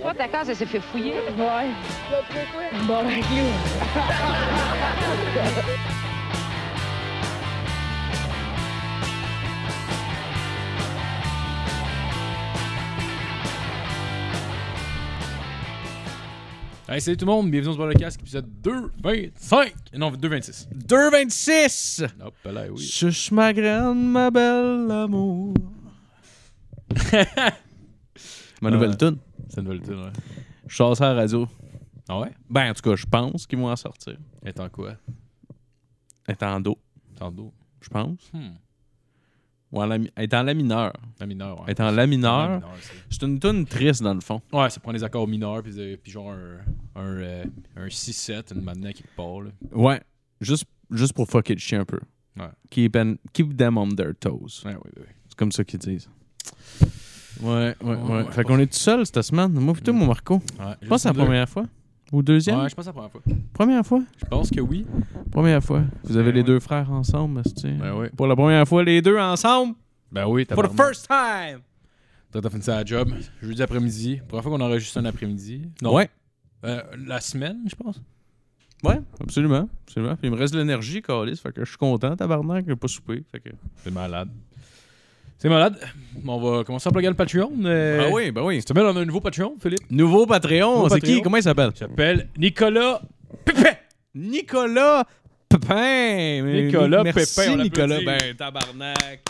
Toi, ta case, elle s'est fait fouiller. Ouais. Bon, ben, clou. Hey, salut tout le monde, bienvenue dans ce podcast, épisode 225. Non, 226. 2,26! Hop là, oui. Chuche ma graine, ma belle amour. ma nouvelle Ouais. tune. C'est une nouvelle ouais. Je sors ça à la radio. Ah ouais? Ben, en tout cas, je pense qu'ils vont en sortir. Est en quoi? Est en do, Tantôt. je pense. Hmm. Ou en la, est en la mineur. La mineure, ouais. Est en la mineur. La mineure, c'est- une tune triste, dans le fond. Ouais, ça prend des accords mineurs, puis, euh, puis genre un, un, euh, un 6-7, une maintenant qui part, là. Ouais. Juste, juste pour fucker le chien un peu. Ouais. Keep, an- keep them on their toes. Ouais, ouais, ouais. C'est comme ça qu'ils disent. Ouais, ouais, ouais. ouais. Fait qu'on est tout seul cette semaine. Moi, plutôt, mon Marco. Ouais, Je pense que c'est la première fois. Ou deuxième? Ouais, je pense que c'est la première fois. Première fois? Je pense que oui. Première fois. Vous avez Ben les deux frères ensemble, c'est Ben oui. Pour la première fois, les deux ensemble? Ben oui, t'as For the first time. T'as fini ça à la job. Jeudi après-midi. Première fois qu'on enregistre un après-midi. Ouais. Euh, la semaine, je pense. Ouais, absolument. absolument. Puis il me reste de l'énergie, Calis. Fait que je suis content, tabarnak, j'ai pas soupé. Fait que... C'est malade. C'est malade. On va commencer à plugger le Patreon. euh, Ah oui, ben oui. Cette semaine, on a un nouveau Patreon, Philippe. Nouveau Patreon, c'est qui? Comment il s'appelle? Il s'appelle Nicolas Pépin. Nicolas Pépin. Nicolas Merci, Pépin, on Nicolas. Ben, tabarnak.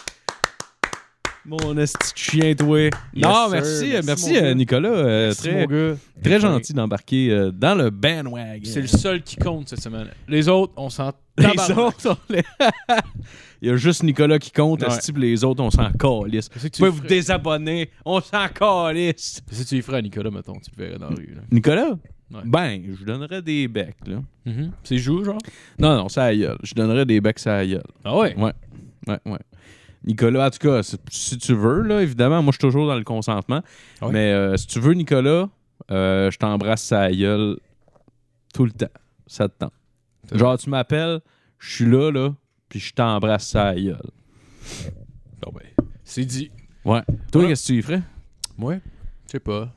Mon esti chien, toi. Yes, non, sir. merci, Merci, merci, mon euh, gars. Nicolas. euh, Merci, très mon gars. très gentil d'embarquer euh, dans le bandwagon. C'est le seul qui compte cette semaine. Les autres, on s'en Les autres, sont les- Il y a juste Nicolas qui compte, Ouais. les autres, on s'en calisse. Vous tu pouvez vous ferais? désabonner, on s'en calisse. Que tu lui ferais à Nicolas, mettons, tu le verrais dans la rue. là? Nicolas? Ouais. Ben, je lui donnerais des becs, là. Mhm. C'est joue, genre? Non, non, ça à la gueule. Je donnerais des becs, ça à la gueule. Ah ouais? Ouais, ouais, ouais. Nicolas, en tout cas, si tu veux, là, évidemment, moi, je suis toujours dans le consentement. Mais euh, si tu veux, Nicolas, euh, je t'embrasse sa gueule tout le temps. Ça te tente. Genre, tu m'appelles, je suis là, là, puis je t'embrasse sa gueule. Bon ben, c'est dit. Ouais. Toi, qu'est-ce que tu y ferais? Ouais? Je sais pas.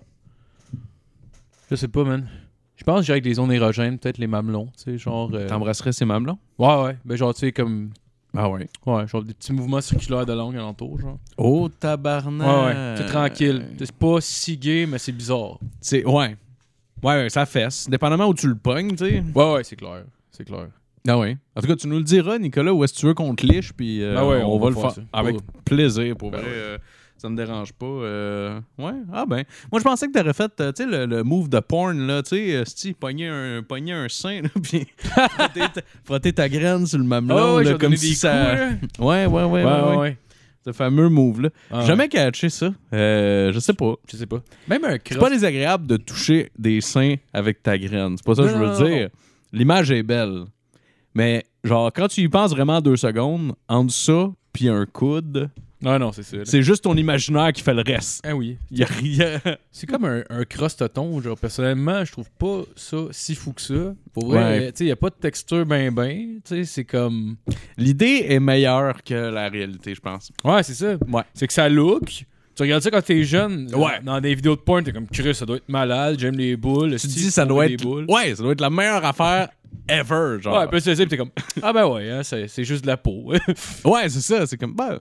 Je sais pas, man. Je pense que j'irais avec les zones érogènes, peut-être les mamelons, tu sais, genre... euh, T'embrasserais ses mamelons? Ouais, ouais. Ben genre, tu sais, comme... Ah ouais. Ouais, genre des petits mouvements circulaires de langue alentour, genre. Oh, Ouais, tabarnak! ouais. C'est tranquille. C'est pas si gay, mais c'est bizarre. C'est, ouais. Ouais, ouais, ça fesse. Dépendamment où tu le pognes, tu sais. Ouais, ouais, c'est clair. C'est clair. Ah ouais. En tout cas, tu nous le diras, Nicolas, où est-ce que tu veux qu'on te liche, puis euh, Ben ouais, on, on va, va le faire. Avec Ouais. plaisir, pour Ben vrai. ouais. euh, ça me dérange pas. euh, Ouais, ah ben. Moi, je pensais que t'aurais fait, euh, tu sais, le, le move de porn, là, tu sais, euh, si pogner un, pogner un sein, là, puis frotter, ta, frotter ta graine sur le mamelon, Ah ouais, là, comme si ça... coups, là. Ouais, ouais, ouais, ouais, ouais. Ce fameux move-là. Ah, Jamais catché ça. Je sais pas. Je sais pas. Même un C'est pas désagréable de toucher des seins avec ta graine. C'est pas ça que je veux non, dire. L'image est belle. Mais, genre, quand tu y penses vraiment deux secondes, entre ça puis un coude, Non, non, c'est là. c'est juste ton imaginaire qui fait le reste. Ah oui. Y a rien. C'est comme un, un. Genre, personnellement, je trouve pas ça si fou que ça. Pour vrai, Ouais. tu sais, y a pas de texture ben ben. Tu sais, c'est comme. L'idée est meilleure que la réalité, je pense. Ouais, c'est ça. Ouais. C'est que ça look. Tu regardes ça quand t'es jeune. Ouais. Dans des vidéos de porn, t'es comme curieux, ça doit être malade. J'aime les boules. Tu te dis, ça doit être. boules? Ouais, ça doit être la meilleure affaire ever, genre. Ouais, puis c'est t'es comme. Ah ben ouais, hein, c'est c'est juste de la peau. Ouais, c'est ça. C'est comme, bah.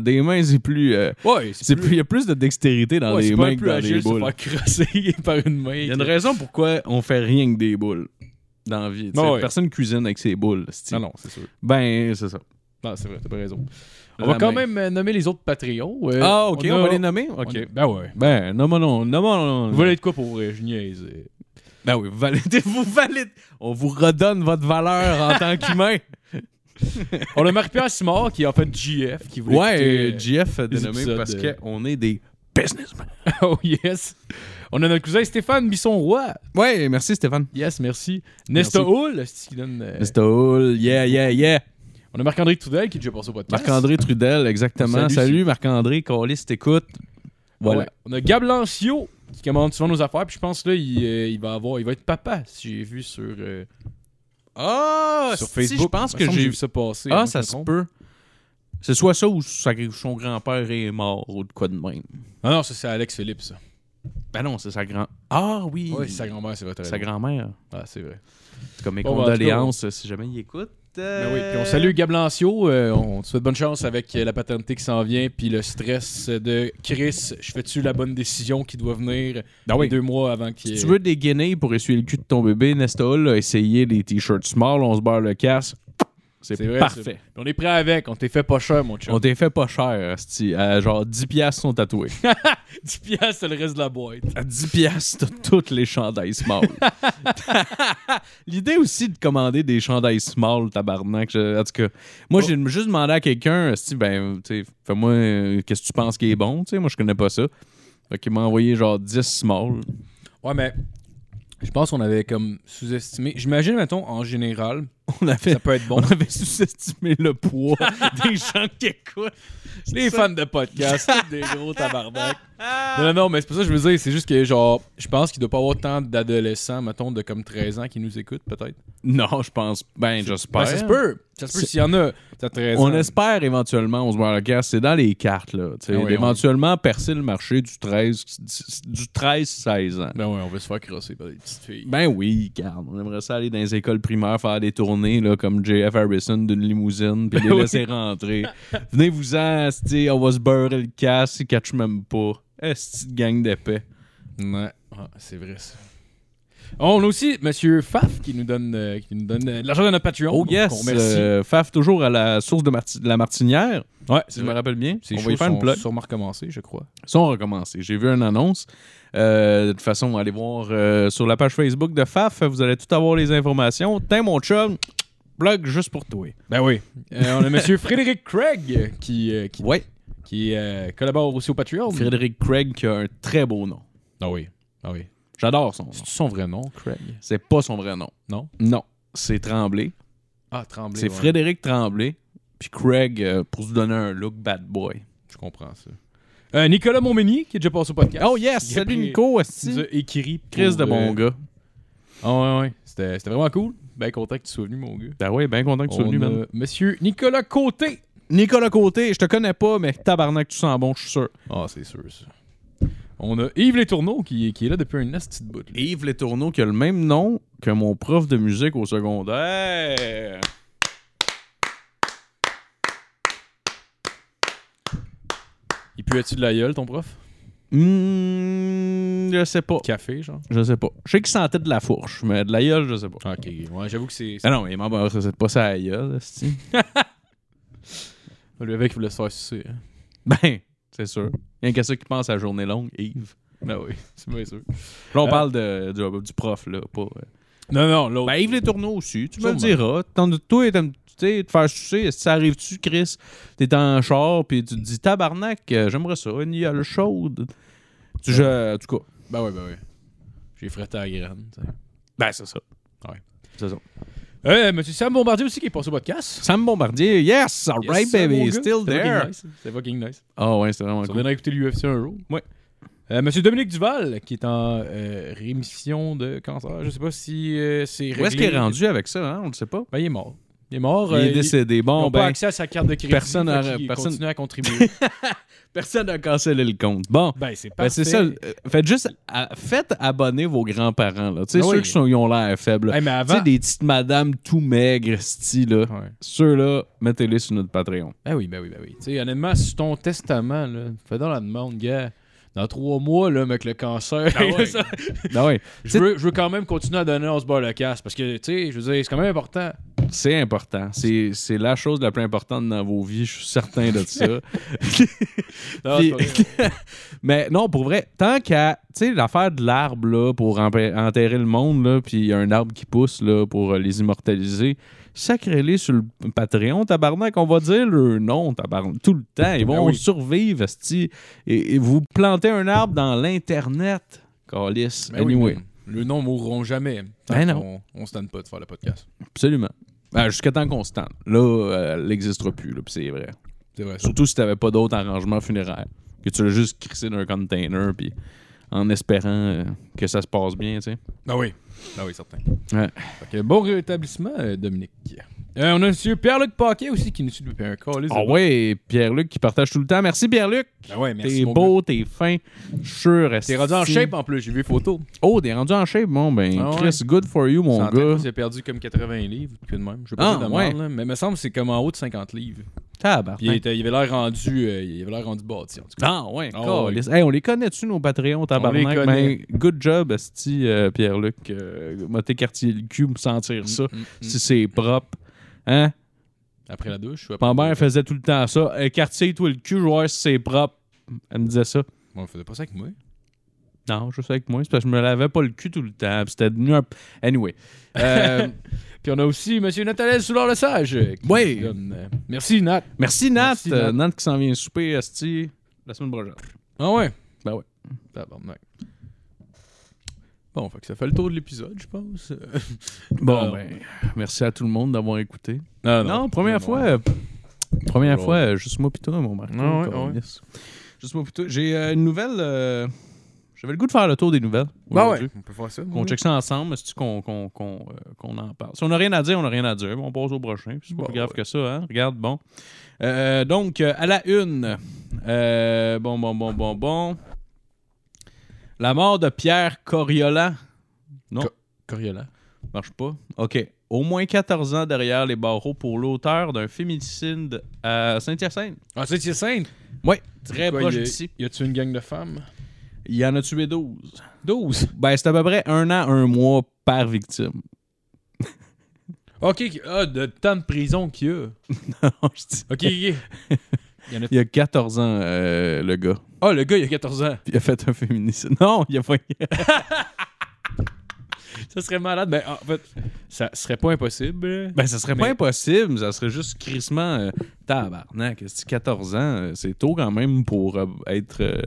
Des mains, c'est plus. euh, ouais, c'est plus. Il y a plus de dextérité dans ouais, les c'est mains que plus dans agile les de se boules. faire crosser par une main. Il y a une raison pourquoi on fait rien que des boules dans la vie. sais. Ouais. Personne cuisine avec ses boules. Non, non, c'est sûr. Ben, c'est ça. Non, c'est vrai, t'as pas raison. On La va quand main. même euh, nommer les autres Patreons. euh, Ah, ok, on, a- va les nommer? Ok. Ben ouais. Ben, non, non, non. Vous voulez être quoi pour? Je niaise. Euh. Ben oui, vous validez, vous validez. On vous redonne votre valeur en tant qu'humain. On a Marie-Pierre Simard qui est en fait GF. Qui voulait Ouais, écouter, euh, GF les dénommé épisodes, parce euh, qu'on est des businessmen. oh yes. On a notre cousin Stéphane Bisson-Roy. Ouais, merci Stéphane. Yes, merci. Nesta Merci. Hull, c'est qui donne. euh, Mr. Hull, yeah, yeah, yeah. On a Marc-André Trudel qui est déjà passé au podcast. Marc-André Trudel, exactement. Salut. Salut, Marc-André, Calis, t'écoute. Voilà. Ouais. On a Gab Lancio qui commande souvent nos affaires. Puis je pense là, il, euh, il va avoir, il va être papa, si j'ai vu sur, euh, Ah, sur Facebook. je pense que j'ai vu ça passer. Ah, moi, ça se peut. C'est soit ça ou son grand-père est mort ou de quoi de même. Ah non, ça c'est Alex Philippe, ça. Ben non, c'est sa grand. Ah oui. Oui, c'est sa grand-mère, c'est vrai. Sa grand-mère. Ah, c'est vrai. Comme mes Bon, ben, en tout cas, condoléances si jamais il écoute. Ben oui, puis on salue Gab Lancio, euh, on te souhaite bonne chance avec euh, la paternité qui s'en vient, puis le stress de Chris, je fais-tu la bonne décision qui doit venir Ah oui. deux mois avant qu'il Si tu veux des guinées pour essuyer le cul de ton bébé, a essayé les t-shirts small, on se barre le casse. C'est vrai, parfait. On est prêt avec, on t'est fait pas cher, mon chum. On t'est fait pas cher, asti. À genre 10 piastres sont tatoués. 10 piastres, c'est le reste de la boîte. À 10 piastres, t'as toutes les chandails small. L'idée aussi de commander des chandails small, tabarnak. je- en tout cas, moi, Oh. j'ai juste demandé à quelqu'un, asti, ben, tu fais-moi, euh, qu'est-ce que tu penses qui est bon, tu sais, moi, je connais pas ça. Fait qu'il m'a envoyé genre 10 small. Ouais, mais je pense qu'on avait comme sous-estimé. J'imagine, mettons, en général, On avait, ça peut être bon. on avait sous-estimé le poids des gens qui écoutent. Les fans de podcast, des gros tabarnak. Non, non, non, mais c'est pas ça que je veux dire. C'est juste que, genre, je pense qu'il doit pas avoir tant d'adolescents, mettons, de comme 13 ans qui nous écoutent, peut-être. Non, je pense. Ben, j'espère. Ben, ça se peut. Ça se peut s'il y en a. T'as 13 On espère éventuellement, on se voit le casse, c'est dans les cartes, là. oui, éventuellement, percer le marché du 13, du 13-16 ans. Ben ouais, on va se faire crosser par des petites filles. Ben oui, garde. On aimerait ça aller dans les écoles primaires, faire des tournées là, comme JF Harrison d'une limousine, puis les oui. laisser rentrer. Venez-vous-en, on va se beurrer le casse, ils catchent même pas. Esti de gang d'épais. Ouais, Ah, c'est vrai ça. On a aussi Monsieur Faf qui nous donne, euh, qui nous donne euh, l'argent de notre Patreon. Oh yes! remercie. euh, Faf toujours à la source de, Marti- de la Martinière, ouais, si je me rappelle bien. On va y faire une plug. sûrement recommencées, je crois. Ils sont recommencés. J'ai vu une annonce. Euh, de toute façon, allez voir euh, sur la page Facebook de Faf. Vous allez tout avoir les informations. Tiens, mon chum, blog juste pour toi. Ben oui. Euh, on a Monsieur Frédéric Craig qui, euh, qui, Ouais. qui euh, collabore aussi au Patreon. Frédéric Craig qui a un très beau nom. Ah oui. Ah oui. J'adore son nom. C'est son vrai nom, Craig? C'est pas son vrai nom. Non? Non. C'est Tremblay. Ah, Tremblay. C'est ouais. Frédéric Tremblay. Puis Craig euh, pour se donner un look bad boy. Je comprends ça. Euh, Nicolas Montmenier qui est déjà passé au podcast. Oh yes! Il Salut Nico, Il esti. nous a écrit. Chris de bon euh, gars. Ah ouais, ouais. C'était c'était vraiment cool. Ben content que tu sois venu, mon gars. Ben ouais, bien content que tu sois venu, a man. Monsieur Nicolas Côté. Nicolas Côté, je te connais pas, mais tabarnak, tu sens bon, je suis sûr. Ah, c'est sûr, ça. On a Yves Les Tourneaux qui, qui est là depuis un de bout. là. Yves Les Tourneaux qui a le même nom que mon prof de musique au secondaire. Il puait-tu de la gueule, ton prof? Hmm, je sais pas. Café, genre? Je sais pas. Je sais qu'il sentait de la fourche, mais de la gueule, je sais pas. Ok, ouais, j'avoue que c'est... Ah non, ça c'est pas ça à la gueule. Le mec voulait se faire sucer. hein. Ben, c'est sûr. Il y a qu'à ça qui pense à la journée longue, Yves. Ben oui, c'est bien sûr. Là, on Euh, parle de, du, du prof, là, pas... euh, Non, non, l'autre... Ben, Yves Les Tourneaux aussi, tu me le diras. Tant de toi, tu sais, te faire sucer, ça arrive-tu, Chris? T'es en char, puis tu te dis, tabarnak, euh, j'aimerais ça, une gueule chaude. Tu, je, en tout cas, Ben ouais, ben ouais. J'ai fretté à la graine, ben, c'est ça. Ouais. C'est ça. Euh, Monsieur Sam Bombardier aussi qui est passé au podcast. Sam Bombardier, yes, all right, Yes, baby, still there. fucking nice. C'est fucking nice. Ah ouais, c'était vraiment On cool. viendra écouter l'UFC un jour. Ouais. Euh, Monsieur Dominique Duval, qui est en euh, rémission de cancer. Je sais pas si euh, c'est réglé. Où est-ce qu'il est rendu avec ça, hein? On le sait pas. Ben, il est mort. Il est mort. Il euh, est décédé. Ils Bon, n'ont pas ben, accès à sa carte de crédit. personne fait a- qu'il personne- à contribuer. personne n'a cancellé le compte. Bon. ben, c'est Ben, ça. euh, Faites juste à- faites abonner vos grands-parents. là. Tu sais, Ben ceux qui sont, ils ont l'air faibles. Hey, mais Tu avant... sais, des petites madames tout maigres, style. Ouais. Ceux-là, mettez-les sur notre Patreon. Ben oui, ben oui, ben oui. Tu sais, honnêtement, sur ton testament, là, fais dans la demande, gars. Dans trois mois, là, avec le cancer, Ah ouais. ça, Ben ouais, je, veux, je veux quand même continuer à donner on se barre le casse parce que, tu sais, je veux dire, c'est quand même important. C'est important. C'est la chose la plus importante dans vos vies, je suis certain de ça. Non, Puis-. Mais non, pour vrai, tant qu'à, tu sais, l'affaire de l'arbre, pour enterrer le monde, là, puis il y a un arbre qui pousse, là, pour euh, les immortaliser, sacrez-les sur le Patreon, tabarnak, on va dire leur nom, tabarnak, tout le temps. Ils vont Ben oui. survivre. Et, et vous plantez un arbre dans l'Internet, calice. Ben anyway, le nom mourront jamais. Ben non. On, se donne pas de faire le podcast. absolument. Ben, Jusqu'à temps tente. Là, euh, elle n'existera plus, là, puis c'est vrai. C'est vrai. Surtout si t'avais pas d'autres arrangements funéraires. Que tu l'as juste crissé dans un container, puis en espérant euh, que ça se passe bien, tu sais. Ben oui. Ben oui, certain. Ouais. Fait que bon rétablissement, euh, Dominique. Euh, on a monsieur Pierre-Luc Paquet aussi qui nous suit depuis un call. Ah ouais, Pierre-Luc qui partage tout le temps. Merci Pierre-Luc. Ah ouais, merci. T'es beau, t'es fin. Sûr. T'es rendu en shape en plus, j'ai vu les photos. Oh, t'es rendu en shape. Bon, ben, Ah ouais. Chris, good for you, mon gars. C'est perdu comme 80 livres, que de même. Je sais pas Ah, de ouais. là, mais il me semble que c'est comme en haut de 50 livres. Tabarnak. Il, était- il avait l'air rendu, euh, il avait l'air rendu bâti en tout cas. Ah ouais, Ah câlisse. Hey, on les connaît-tu, nos Patreons, tabarnak? connaît. Ben, good job, esti, euh, Pierre-Luc. Euh, m'a t'écartier le cul pour sentir ça. Mm, mm, mm. Si c'est propre. Hein? Après la douche. Ma mère faisait tout le temps ça. Écartier-toi le cul, je vais voir si c'est propre. Elle me disait ça. Bon, on faisait pas ça avec moi. Non, je sais avec moi. C'est parce que je me lavais pas le cul tout le temps. C'était devenu un... Anyway. Euh, Puis on a aussi Monsieur Nathaniel Soulard le Sage. euh, Oui. donne, euh, Merci Nat. merci, Nat. Merci, Euh, Nat. Qui s'en vient souper, esti, la semaine prochaine. Ah ouais? Ben ouais. Tabarnak. Bon, fait que ça fait le tour de l'épisode, je pense. Bon, ben, merci à tout le monde d'avoir écouté. Non, Non, première fois. euh, première Ouais. fois, euh, juste moi pis toi, mon Marco. Ah ouais, câlisse. Juste moi pis toi. J'ai euh, une nouvelle. euh, J'avais le goût de faire le tour des nouvelles. Aujourd'hui. ouais, on peut faire ça. Qu'on check ça ensemble, c'est qu'on qu'on qu'on, euh, qu'on en parle? Si on n'a rien à dire, on n'a rien à dire. On passe au prochain. C'est pas Bah plus grave ouais. que ça, hein? Regarde, bon. Donc, à la une. bon, bon, bon, bon, bon. La mort de Pierre Coriolan? Non, Co- Coriolan. marche pas. OK. Au moins 14 ans derrière les barreaux pour l'auteur d'un féminicide à Saint-Hyacinthe. Ah, c'est Hyacinthe? Oui, très Quoi, proche y a- d'ici. Y a-tu une gang de femmes? Il en a tué 12. 12. Ben, c'est à peu près un an, un mois par victime. Ok, ah, de temps de prison qu'il y a. Je dis- Ok, ok. Il a... Il a 14 ans, euh, le gars. Ah, le gars, il a 14 ans. Puis il a fait un féminicide. Non, il a pas. Ça serait malade. Ben, en fait, ça serait pas impossible. Ben, ça serait pas Mais- impossible. Ça serait juste crissement. Euh, tabarnak. est-ce que 14 ans, euh, c'est tôt quand même pour euh, être. euh,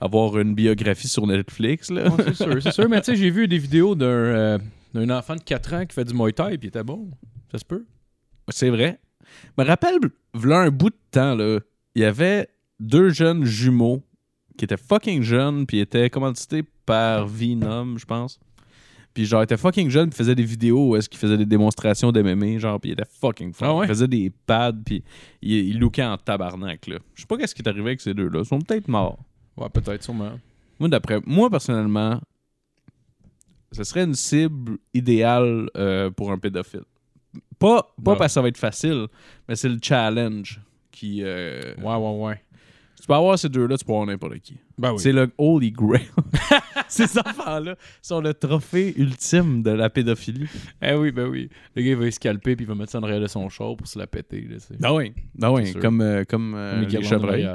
avoir une biographie sur Netflix, là? C'est sûr, c'est sûr. Mais tu sais, j'ai vu des vidéos d'un d'un enfant de 4 ans qui fait du Muay Thai puis il était bon. Ça se peut. C'est vrai. Je me rappelle, v'là un bout de temps, là, il y avait deux jeunes jumeaux qui étaient fucking jeunes, puis étaient commandités par Venom, je pense. Puis genre, ils étaient fucking jeunes, puis faisaient des vidéos où est-ce qu'ils faisaient des démonstrations d'MMA, genre, puis ils étaient fucking fort. Ah ouais? Ils faisaient des pads, puis ils, ils lookaient en tabarnak, là. Je sais pas qu'est-ce qui est arrivé avec ces deux-là. Ils sont peut-être morts. Ouais, peut-être, sûrement. Moi, d'après moi, personnellement, ce serait une cible idéale euh, pour un pédophile. Pas, pas parce que ça va être facile, mais c'est le challenge qui. euh, Ouais, ouais, ouais. Tu peux avoir ces deux-là, tu peux avoir n'importe qui. Ben oui. C'est le Holy Grail. ces enfants-là sont le trophée ultime de la pédophilie. Eh oui, ben oui. Le gars, il va y scalper puis il va mettre ça en arrière de son char pour se la péter. Là. Ah oui. Ah oui, comme, euh, comme euh, les chevreuils.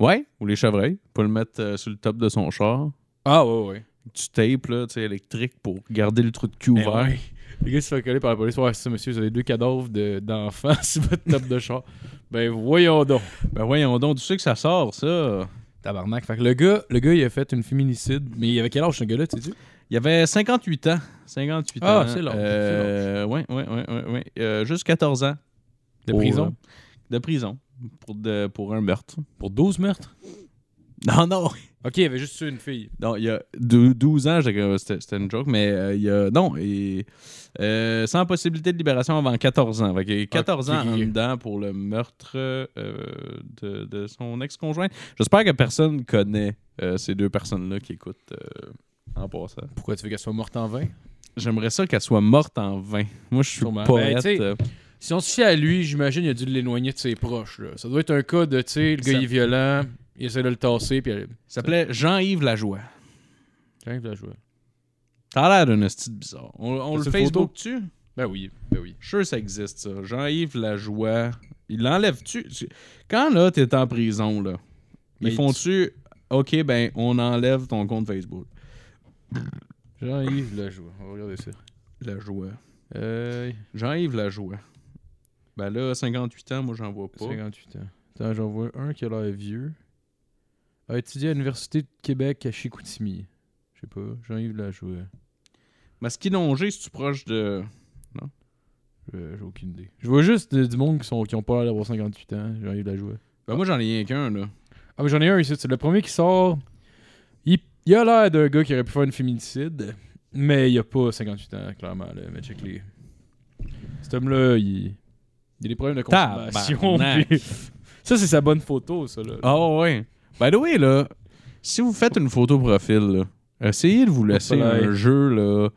Ouais, ou les chevreuils. Pour le mettre euh, sur le top de son char. Ah, ouais, ouais. Du tape, là, tu sais, électrique pour garder le trou de cul ouvert. ouais. Le gars se fait coller par la police. Ouais, c'est ça, monsieur, vous avez deux cadavres de- d'enfants sur votre top de char. Ben voyons donc. Ben voyons donc, tu sais que ça sort, ça? Tabarnak. Fait que le gars, le gars, il a fait une féminicide. Mais il avait quel âge, ce gars-là, tu sais? Il y avait 58 ans. 58 Ah, ans. c'est l'âge, Euh, ouais, ouais, ouais, ouais, ouais. Euh, juste 14 ans. De Pour, prison. euh, de prison. Pour, de, pour un meurtre. Pour 12 meurtres? Non, non. Ok, il avait juste tué une fille. Non, il y a deux- 12 ans, j'ai- euh, c'était une joke, mais euh, il y a. Non, et, euh, sans possibilité de libération avant 14 ans. Fait qu'il y a 14 Ok, ans en dedans pour le meurtre euh, de, de son ex-conjointe. J'espère que personne connaît ces deux personnes-là qui écoutent en passant. Pourquoi tu veux qu'elle soit morte en vain? J'aimerais ça qu'elle soit morte en vain. Moi, je suis Sûrement. poète. Ben, Si on se fie à lui, j'imagine il a dû l'éloigner de ses proches. Là. Ça doit être un cas de, tu sais, le gars Ça- il est violent, il essaie de le tasser, puis. Il s'appelait Jean-Yves Lajoie. Tiens, il la jouer. Ça a l'air d'un style bizarre. On, on le? Facebook-tu? Ben oui, ben oui. Je suis sûr que ça existe, ça. Jean-Yves Lajoie. Il l'enlève-tu? Tu- Quand là, t'es en prison, là, Mais ils font-tu. Ok, ben, on enlève ton compte Facebook? Jean-Yves la joue. On va regarder ça. Lajoie. Euh, Jean-Yves Lajoie. Ben là, 58 ans, moi, j'en vois pas. 58 ans. Attends, j'en vois un qui a l'air vieux. A étudié à l'Université de Québec à Chicoutimi. Je sais pas. Jean-Yves Lajoie. Masquinongé, si tu proche de. Euh, J'ai aucune idée. Je vois juste de- du monde qui, sont, qui ont pas l'air d'avoir 58 ans. Jean-Yves Lajoie. Ben moi, j'en ai rien qu'un, là. Ah, mais j'en ai un ici. C'est le premier qui sort. Il, il a l'air d'un gars qui aurait pu faire une féminicide. Mais il a pas 58 ans, clairement. Là. Mais check les. Cet homme-là, il. Il a des problèmes de consommation. Tabarnak. puis- ça, c'est sa bonne photo, ça. Là. Ah ouais. By the way, là, si vous faites une photo profil, là, essayez de vous laisser un jeu, là,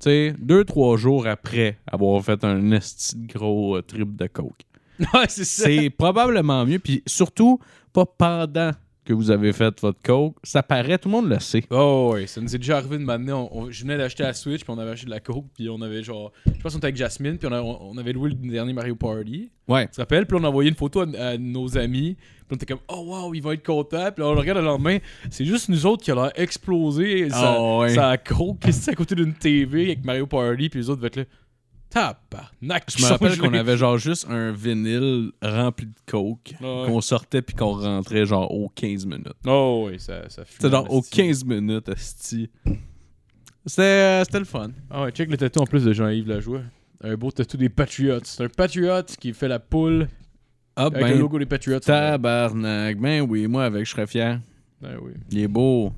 tu sais, deux, trois jours après avoir fait un esti gros euh, trip de coke. ouais. C'est probablement mieux, puis surtout, pas pendant que vous avez fait votre coke. Ça paraît, tout le monde le sait. Oh, ouais, ça nous est déjà arrivé de m'amener. Je venais d'acheter la Switch, puis on avait acheté de la Coke, puis on avait genre. Je pense qu'on était avec Jasmine, puis on, a- on- on avait loué le dernier Mario Party. Ouais. Tu te rappelles? Puis on a envoyé une photo à, à nos amis. Puis on était comme, oh wow, il va être content. Puis là, on le regarde le lendemain. C'est juste nous autres qui a l'air explosé. Ça, Ah ouais. ça a coke. Qu'est-ce que c'est à côté d'une TV avec Mario Party. Puis les autres vont être là. Tabarnak. Je me rappelle qu'on avait genre juste un vinyle rempli de coke Ouais. qu'on sortait puis qu'on rentrait genre aux 15 minutes. Oh, oui, ça, ça C'était genre en aux esti. 15 minutes. C'était euh, c'était le fun. Ah ouais, check le tatou en plus de Jean-Yves Lajoie. Un beau tatou des Patriots. C'est un Patriot qui fait la poule Ah avec le ben, logo des Patriots. tabarnak. Ben oui, moi avec, je serais fier. Ben oui. Il est beau.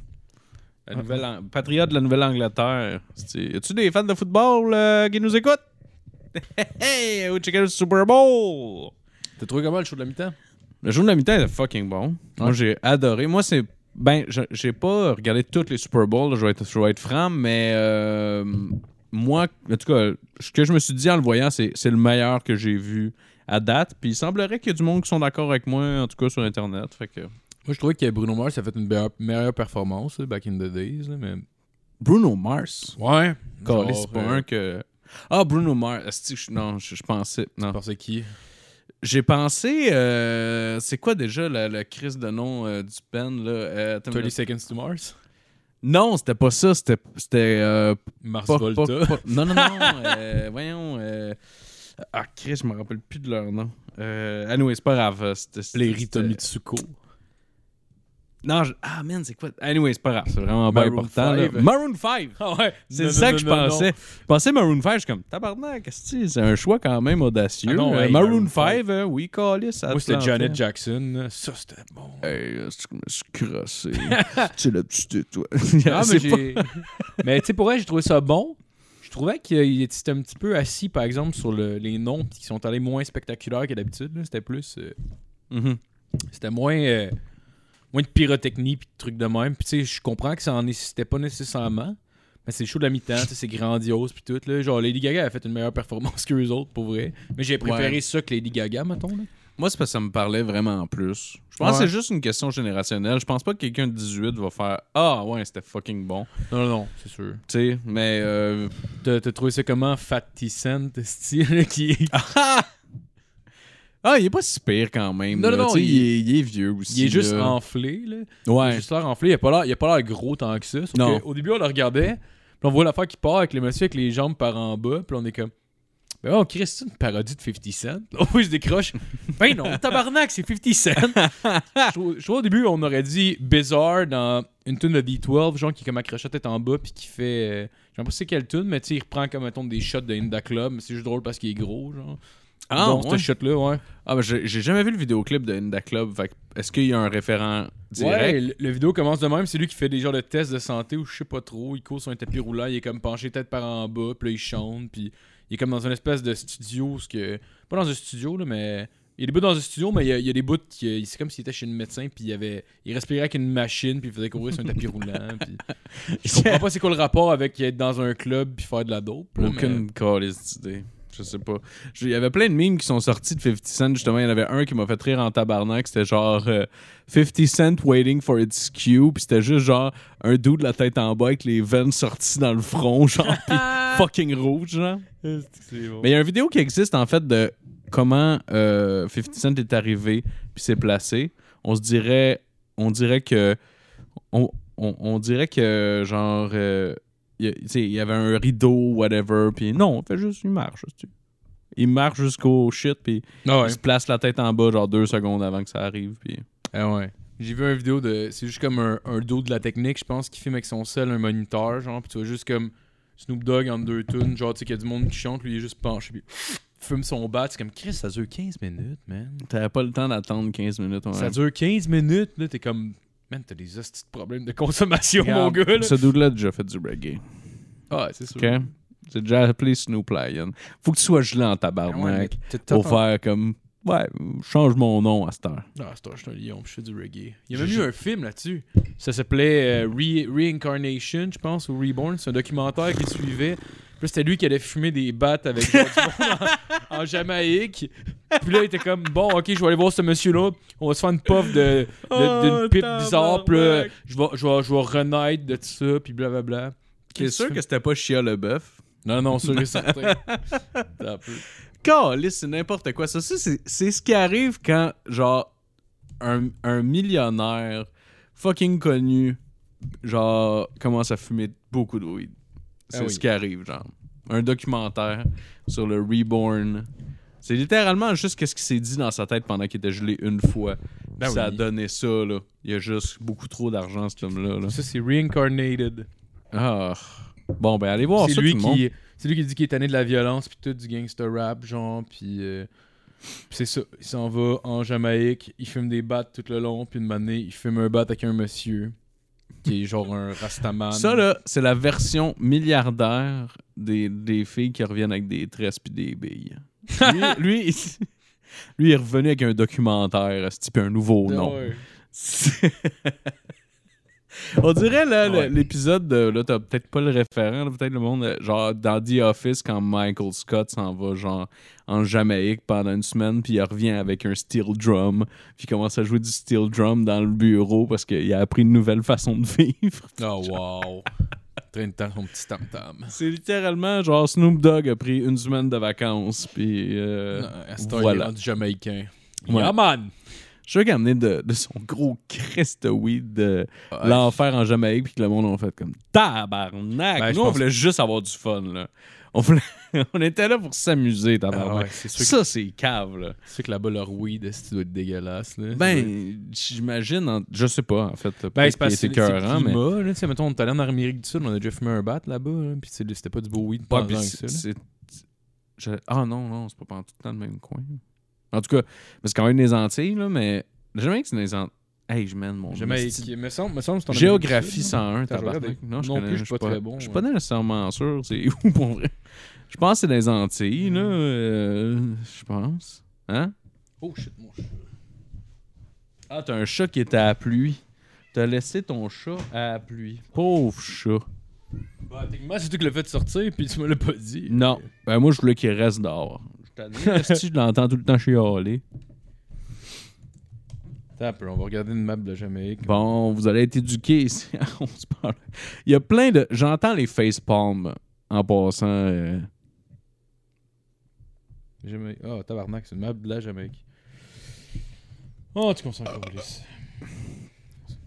La Ah. nouvelle Patriote de la Nouvelle-Angleterre. Y a-tu des fans de football euh, qui nous écoutent? hey, au checker le Super Bowl! T'as trouvé comment le show de la mi-temps? Le jour de la mi-temps était fucking bon. Moi, j'ai adoré. Moi, c'est. Ben, je- j'ai pas regardé tous les Super Bowls, je vais être, je vais être franc, mais euh, moi, en tout cas, ce que je me suis dit en le voyant, c'est c'est le meilleur que j'ai vu à date. Puis il semblerait qu'il y a du monde qui sont d'accord avec moi, en tout cas sur Internet. Fait que. Moi, je trouvais que Bruno Mars a fait une meilleure, performance, là, back in the days. là, mais... Bruno Mars? Ouais. C'est pas un que. Ah, Bruno Mars. Non, je, je pensais. Non. pensais qui? J'ai pensé. euh, c'est quoi déjà la, la crise de nom euh, du band, là? Euh, attends une 30 minute. Seconds to Mars? Non, c'était pas ça. C'était. C'était. euh, Mars pas- Volta. pas- pas- non, non, non. euh, voyons. euh, Ah, Chris, je me rappelle plus de leur nom. Euh, anyway, c'est pas grave. euh, C'était. c'était- Pléry c'était- Tomitsuko. Non, je- ah, man, c'est quoi? Anyway, c'est pas grave. C'est vraiment pas Maroon important. là. 5. Maroon 5. Ah ouais. C'est Non, ça non, que je non, non, pensais. Je pensais Maroon 5, je suis comme tabarnak, esti, c'est un choix quand même audacieux. Ah non, Euh, hey, Maroon, Maroon 5, euh, oui, Calis. Moi, c'était Janet Jackson. Ça, c'était bon. Hey, est-ce que je me suis crossé? tu la petite, toi. Ah, mais C'est pas- j'ai. mais tu sais, pour vrai, j'ai trouvé ça bon. Je trouvais qu'il était un petit peu assis, par exemple, sur le- les noms qui sont allés moins spectaculaires que d'habitude. là. C'était plus. euh, Mhm. C'était moins. euh, moins de pyrotechnie puis de trucs de même. Puis tu sais, je comprends que ça en nécessitait pas nécessairement. Mais c'est show de la mi-temps, c'est grandiose puis tout. Là. Genre, Lady Gaga a fait une meilleure performance que les autres, pour vrai. Mais j'ai préféré Ouais. ça que Lady Gaga, mettons. Là. Moi, c'est parce que ça me parlait vraiment plus. Je pense que c'est juste une question générationnelle. Je pense pas que quelqu'un de 18 va faire Ah, ouais, c'était fucking bon. Non, non, non, c'est sûr. Tu sais, mais. euh, T'as trouvé ça comment, Fat Cent, style, qui Ah, il est pas si pire quand même. Non, là. non, non, il- il, est, il est vieux aussi. il est juste là. enflé, là. Il a Ouais. juste l'air enflé. Il a pas l'air- il gros tant que ça. Sauf Non. que au début, on le regardait. Puis on voit l'affaire qui part avec le monsieur avec les jambes par en bas. Puis on est comme. Ben oh, Chris, c'est une parodie de 50 Cent. Là, je décroche. ben non, tabarnak, c'est 50 Cent. je, trouve au début, on aurait dit Bizarre dans une tune de D12, genre qui est comme accroché tête en bas. Puis qui fait. euh, je sais pas c'est quelle tune, mais tu sais, il reprend comme mettons des shots de Inda Club. Mais c'est juste drôle parce qu'il est gros, genre. Ah, Donc, ouais. ce shot-là, ouais. Ah, ben, j'ai jamais vu le vidéoclip de Inda Club. Est-ce qu'il y a un référent direct? Ouais, le, le vidéo commence de même. C'est lui qui fait des genres de tests de santé ou je sais pas trop. Il court sur un tapis roulant, il est comme penché tête par en bas, puis là il chante, puis il est comme dans une espèce de studio, ce que pas dans un studio là, mais il y a des bouts dans un studio, mais il y a, il y a des bouts qui c'est comme s'il était chez une médecin, puis il avait il respirait avec une machine, puis il faisait courir sur un tapis roulant, puis je comprends pas c'est quoi le rapport avec être dans un club puis faire de la dope. là, mais- Aucune d'idée. Je sais pas. Il y avait plein de memes qui sont sortis de 50 Cent. Justement, il y en avait un qui m'a fait rire en tabarnak. C'était genre euh, 50 Cent waiting for its cue. Puis c'était juste genre un dude de la tête en bas avec les veines sorties dans le front, genre, pis fucking rouge, genre. Bon. Mais il y a une vidéo qui existe en fait de comment euh, 50 Cent est arrivé puis s'est placé. On se dirait, on dirait que, on, on- on dirait que genre, euh, il y avait un rideau, whatever, puis non, il fait juste, il marche. Il marche jusqu'au shit puis Ah ouais. il se place la tête en bas genre deux secondes avant que ça arrive puis. Ah ouais. J'ai vu une vidéo de. C'est juste comme un, un dos de la technique, je pense, qui filme avec son sel un moniteur, genre, pis tu vois juste comme Snoop Dogg en deux tunes, genre, tu sais, qu'il y a du monde qui chante, lui, il est juste penché, puis fume son bat. C'est comme Chris, ça dure 15 minutes, man. T'avais pas le temps d'attendre 15 minutes. ouais. Ça dure 15 minutes, là, t'es comme. Man, t'as des de problèmes de consommation, Regarde, mon gars, là. Ce dude-là a déjà fait du reggae. Ah, c'est sûr. OK? C'est déjà appelé Snoop Lion. Faut que tu sois gelé en tabarnak pour faire comme. Ouais, change mon nom à cette heure. Ah, c'est un, je suis un lion, je fais du reggae. Il y a même eu un film là-dessus. Ça s'appelait euh, Re- Reincarnation, je pense, ou Reborn. C'est un documentaire qui suivait. Puis c'était lui qui allait fumer des battes avec genre, du monde en, en Jamaïque. Puis là, il était comme, bon, ok, je vais aller voir ce monsieur-là. On va se faire une puff de, de- d'une Oh, pipe bizarre. Puis là, je vais, je, vais, je vais renaître de tout ça, puis blablabla. T'es sûr que c'était pas Chia le bœuf? Non, non, sûr et certain. Calisse, c'est n'importe quoi. Ça, ça, c'est c'est ce qui arrive quand, genre, un, un millionnaire fucking connu, genre, commence à fumer beaucoup de weed. C'est Ah oui. ce qui arrive, genre. Un documentaire sur le Reborn. C'est littéralement juste ce qui s'est dit dans sa tête pendant qu'il était gelé une fois. Ben ça a donné ça, là. Il y a juste beaucoup trop d'argent, cet homme-là. là. Ça, c'est Reincarnated. Ah. Bon, ben, allez voir c'est ça, lui tout le monde. qui c'est lui qui dit qu'il est tanné de la violence puis tout du gangster rap genre puis euh, c'est ça il s'en va en Jamaïque il fume des battes tout le long puis une année il fume un bat avec un monsieur qui est genre un rastaman Ça, là, c'est la version milliardaire des, des filles qui reviennent avec des tresses puis des billes. Lui, lui, il- lui, il est revenu avec un documentaire, type un nouveau Ah nom. On dirait, là, Ouais. l'épisode de. Là, t'as peut-être pas le référent, peut-être le monde. euh, Genre, dans The Office, quand Michael Scott s'en va, genre, en Jamaïque pendant une semaine, puis il revient avec un steel drum, puis il commence à jouer du steel drum dans le bureau parce qu'il a appris une nouvelle façon de vivre. oh wow traîne temps son petit tam tam C'est littéralement genre Snoop Dogg a pris une semaine de vacances, puis. euh, à voilà. rendu jamaïcain Ouais. yeah man Je suis sûr qu'il a amené de, de son gros Christ de weed de Ouais. l'enfer en Jamaïque, puis que le monde a fait comme tabarnak. Ben, Nous, on voulait juste avoir du fun, là. On, voulait- on était là pour s'amuser, Ah tabarnak. ouais, c'est que- Ça, c'est cave, là. c'est que là-bas leur weed esti, doit être dégueulasse là? Ben, j'imagine, en- je sais pas, en fait. Ben, c'est qu'il c'est écœurant, mais. là, tu sais, mettons, on est allé en Amérique du Sud, on a déjà fumé un bat là-bas, là, puis c'est- c'était pas du beau weed Ouais, pas c'est- ça. là. c'est- je- Ah non, non, c'est pas pendant tout le temps le même coin. En tout cas, c'est quand même des Antilles, là, mais. Jamais que c'est des Antilles. Hey, je mène mon. Jamaïque, me semble, me semble que Géographie Amérique du Sud, 101, Attends, je tabarnak. Non, je Non connais- plus, je suis pas très bon, Je suis ouais. pas nécessairement sûr c'est où pour vrai. Je pense que c'est les Antilles, là. euh, je pense. Hein? Oh shit, mon chat. Ah, t'as un chat qui était à la pluie. T'as laissé ton chat à la pluie. Pauvre chat. Bah, techniquement, c'est toi qui l'as fait sortir, puis tu me l'as pas dit. Non. Ben, moi, je voulais qu'il reste dehors. Si je l'entends tout le temps chialer. Attends un peu, on va regarder une map de Jamaïque. Bon, vous allez être éduqués ici. On se parle. Il y a plein de. J'entends les facepalms en passant. euh, Jamaïque. Oh, tabarnak, c'est une map de la Jamaïque. Oh, tu consens encore plus.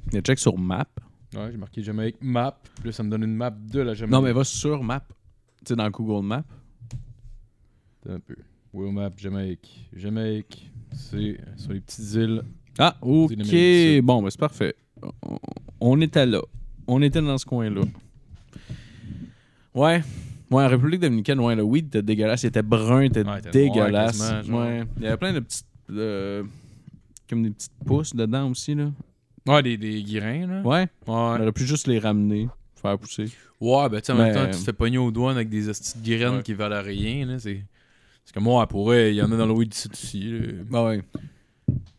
Il y a check sur map. Ouais, j'ai marqué Jamaïque map, puis là, ça me donne une map de la Jamaïque. Non, mais va sur map. Tu sais, dans Google Maps. Attends un peu. World map, Jamaïque. Jamaïque, c'est sur les petites îles. Ah, ok. Bon, ben c'est parfait. On, on était là. On était dans ce coin-là. Ouais. Ouais, en République dominicaine, ouais, le weed était dégueulasse. Il était brun, il était Ouais, dégueulasse. ouais. Il y avait plein de petites. euh, comme des petites pousses dedans aussi, là. Ouais, des, des grains, là. Ouais. On Ouais. aurait pu juste les ramener, faire pousser. Ouais, ben tu sais, en Mais- même temps, tu te fais pogner aux douanes avec des hosties de graines Ouais. qui valent rien, là. C'est. C'est comme moi, pour vrai, il y en a dans le weed ici aussi. Bah ouais.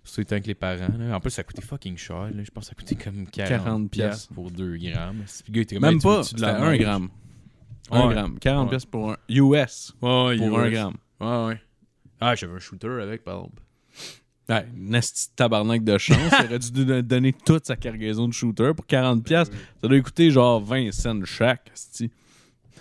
Surtout étant avec les parents, là. En plus, ça coûtait fucking cher, là. Je pense que ça coûtait comme 40, 40 piastres pour 2 grammes. Gars, était comme, Même Hey, pas. C'était la 1 neige? gramme. 1 Ouais. gramme. 40 Ouais. pièces pour un US. Ouais, Pour US. 1 gramme. Ouais, ouais. Ah, j'avais un shooter avec, par exemple. Ouais, de tabarnak de chance. il aurait dû don- donner toute sa cargaison de shooter pour 40$. piastres. Ça doit coûter genre 20 cents chaque.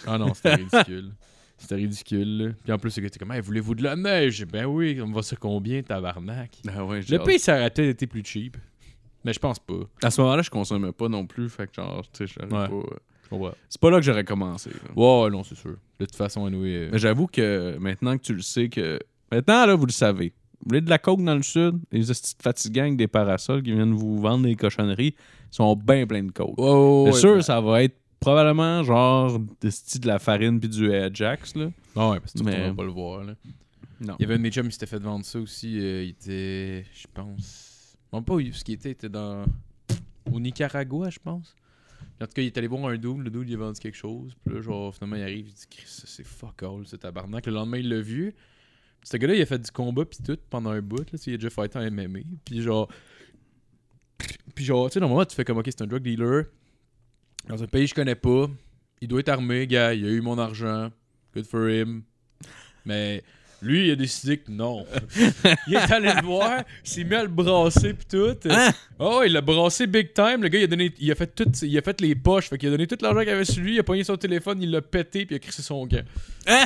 Ah non, c'était ridicule. C'était ridicule, là. Puis en plus, le gars était comme, hey, voulez-vous de la neige? Ben oui, on va se combien, tabarnak? Ah ouais, j'ai Le pays, ça aurait peut-être été plus cheap. Mais je pense pas. À ce moment-là, je consommais pas non plus. Fait que genre, tu sais, j'aurais Ouais. pas. euh. C'est pas là que j'aurais commencé. là. Ouais, non, c'est sûr. De toute façon, anyway, euh, Mais j'avoue que maintenant que tu le sais que. Maintenant, là, vous le savez. Vous voulez de la coke dans le sud, les de fatigants avec des parasols qui viennent vous vendre des cochonneries sont bien pleins de coke. C'est ouais, sûr, ben- ça va être probablement genre de style de la farine puis du Ajax, là. Ah ouais, parce que tu retourneras pas le voir, là. Non. Il y avait un de mes chums qui s'était fait vendre ça aussi. euh, il était, je pense... Non, pas où ce qui était, il était dans... Au Nicaragua, je pense. En tout cas, il est allé voir un dude, le dude il a vendu quelque chose. Puis là, genre, finalement, il arrive, il dit Chris, ça, c'est fuck all, ce tabarnak. Le lendemain, il l'a vu. Ce gars-là, il a fait du combat puis tout pendant un bout. Là, il a déjà fighté en MMA. Puis genre. Puis genre, tu sais, normalement, tu fais comme, ok, c'est un drug dealer. Dans un pays que je connais pas. Il doit être armé, gars. Il a eu mon argent. Good for him. Mais lui, il a décidé que non. il est allé le voir, il s'est mis à le brasser pis tout. Hein? Oh, il l'a brassé big time. Le gars, il a donné, il a fait tout, il a fait les poches. Fait qu'il a donné tout l'argent qu'il avait sur lui. Il a pogné son téléphone, il l'a pété puis il a crissé son gars. Hein?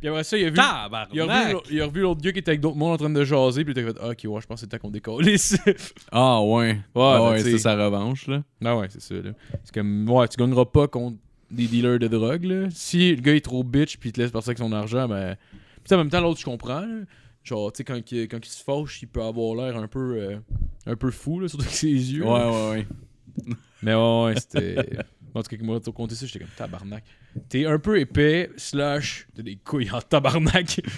Puis après ça, il a vu. Tabarnak! Il a, revu, il a revu l'autre gars qui était avec d'autres monde en train de jaser, puis il a fait Ah, Ok, ouais, je pense que c'est temps qu'on décolle ici. Ah ouais. Ouais, Ah ben, ouais, c'est sa revanche, là. Ah ouais, c'est ça, là. C'est comme, ouais, tu gagneras pas contre des dealers de drogue, là. Si le gars est trop bitch puis il te laisse partir avec son argent, ben. Puis en même temps, l'autre, je comprends, là. Genre, tu sais, quand, il- quand il se fâche, il peut avoir l'air un peu. euh, un peu fou, là, surtout avec ses yeux. Ouais, là. ouais, ouais. Mais ouais, ouais, c'était. En tout cas, moi, t'as compté ça, j'étais comme tabarnak. T'es un peu épais, slash, t'as des couilles en tabarnak.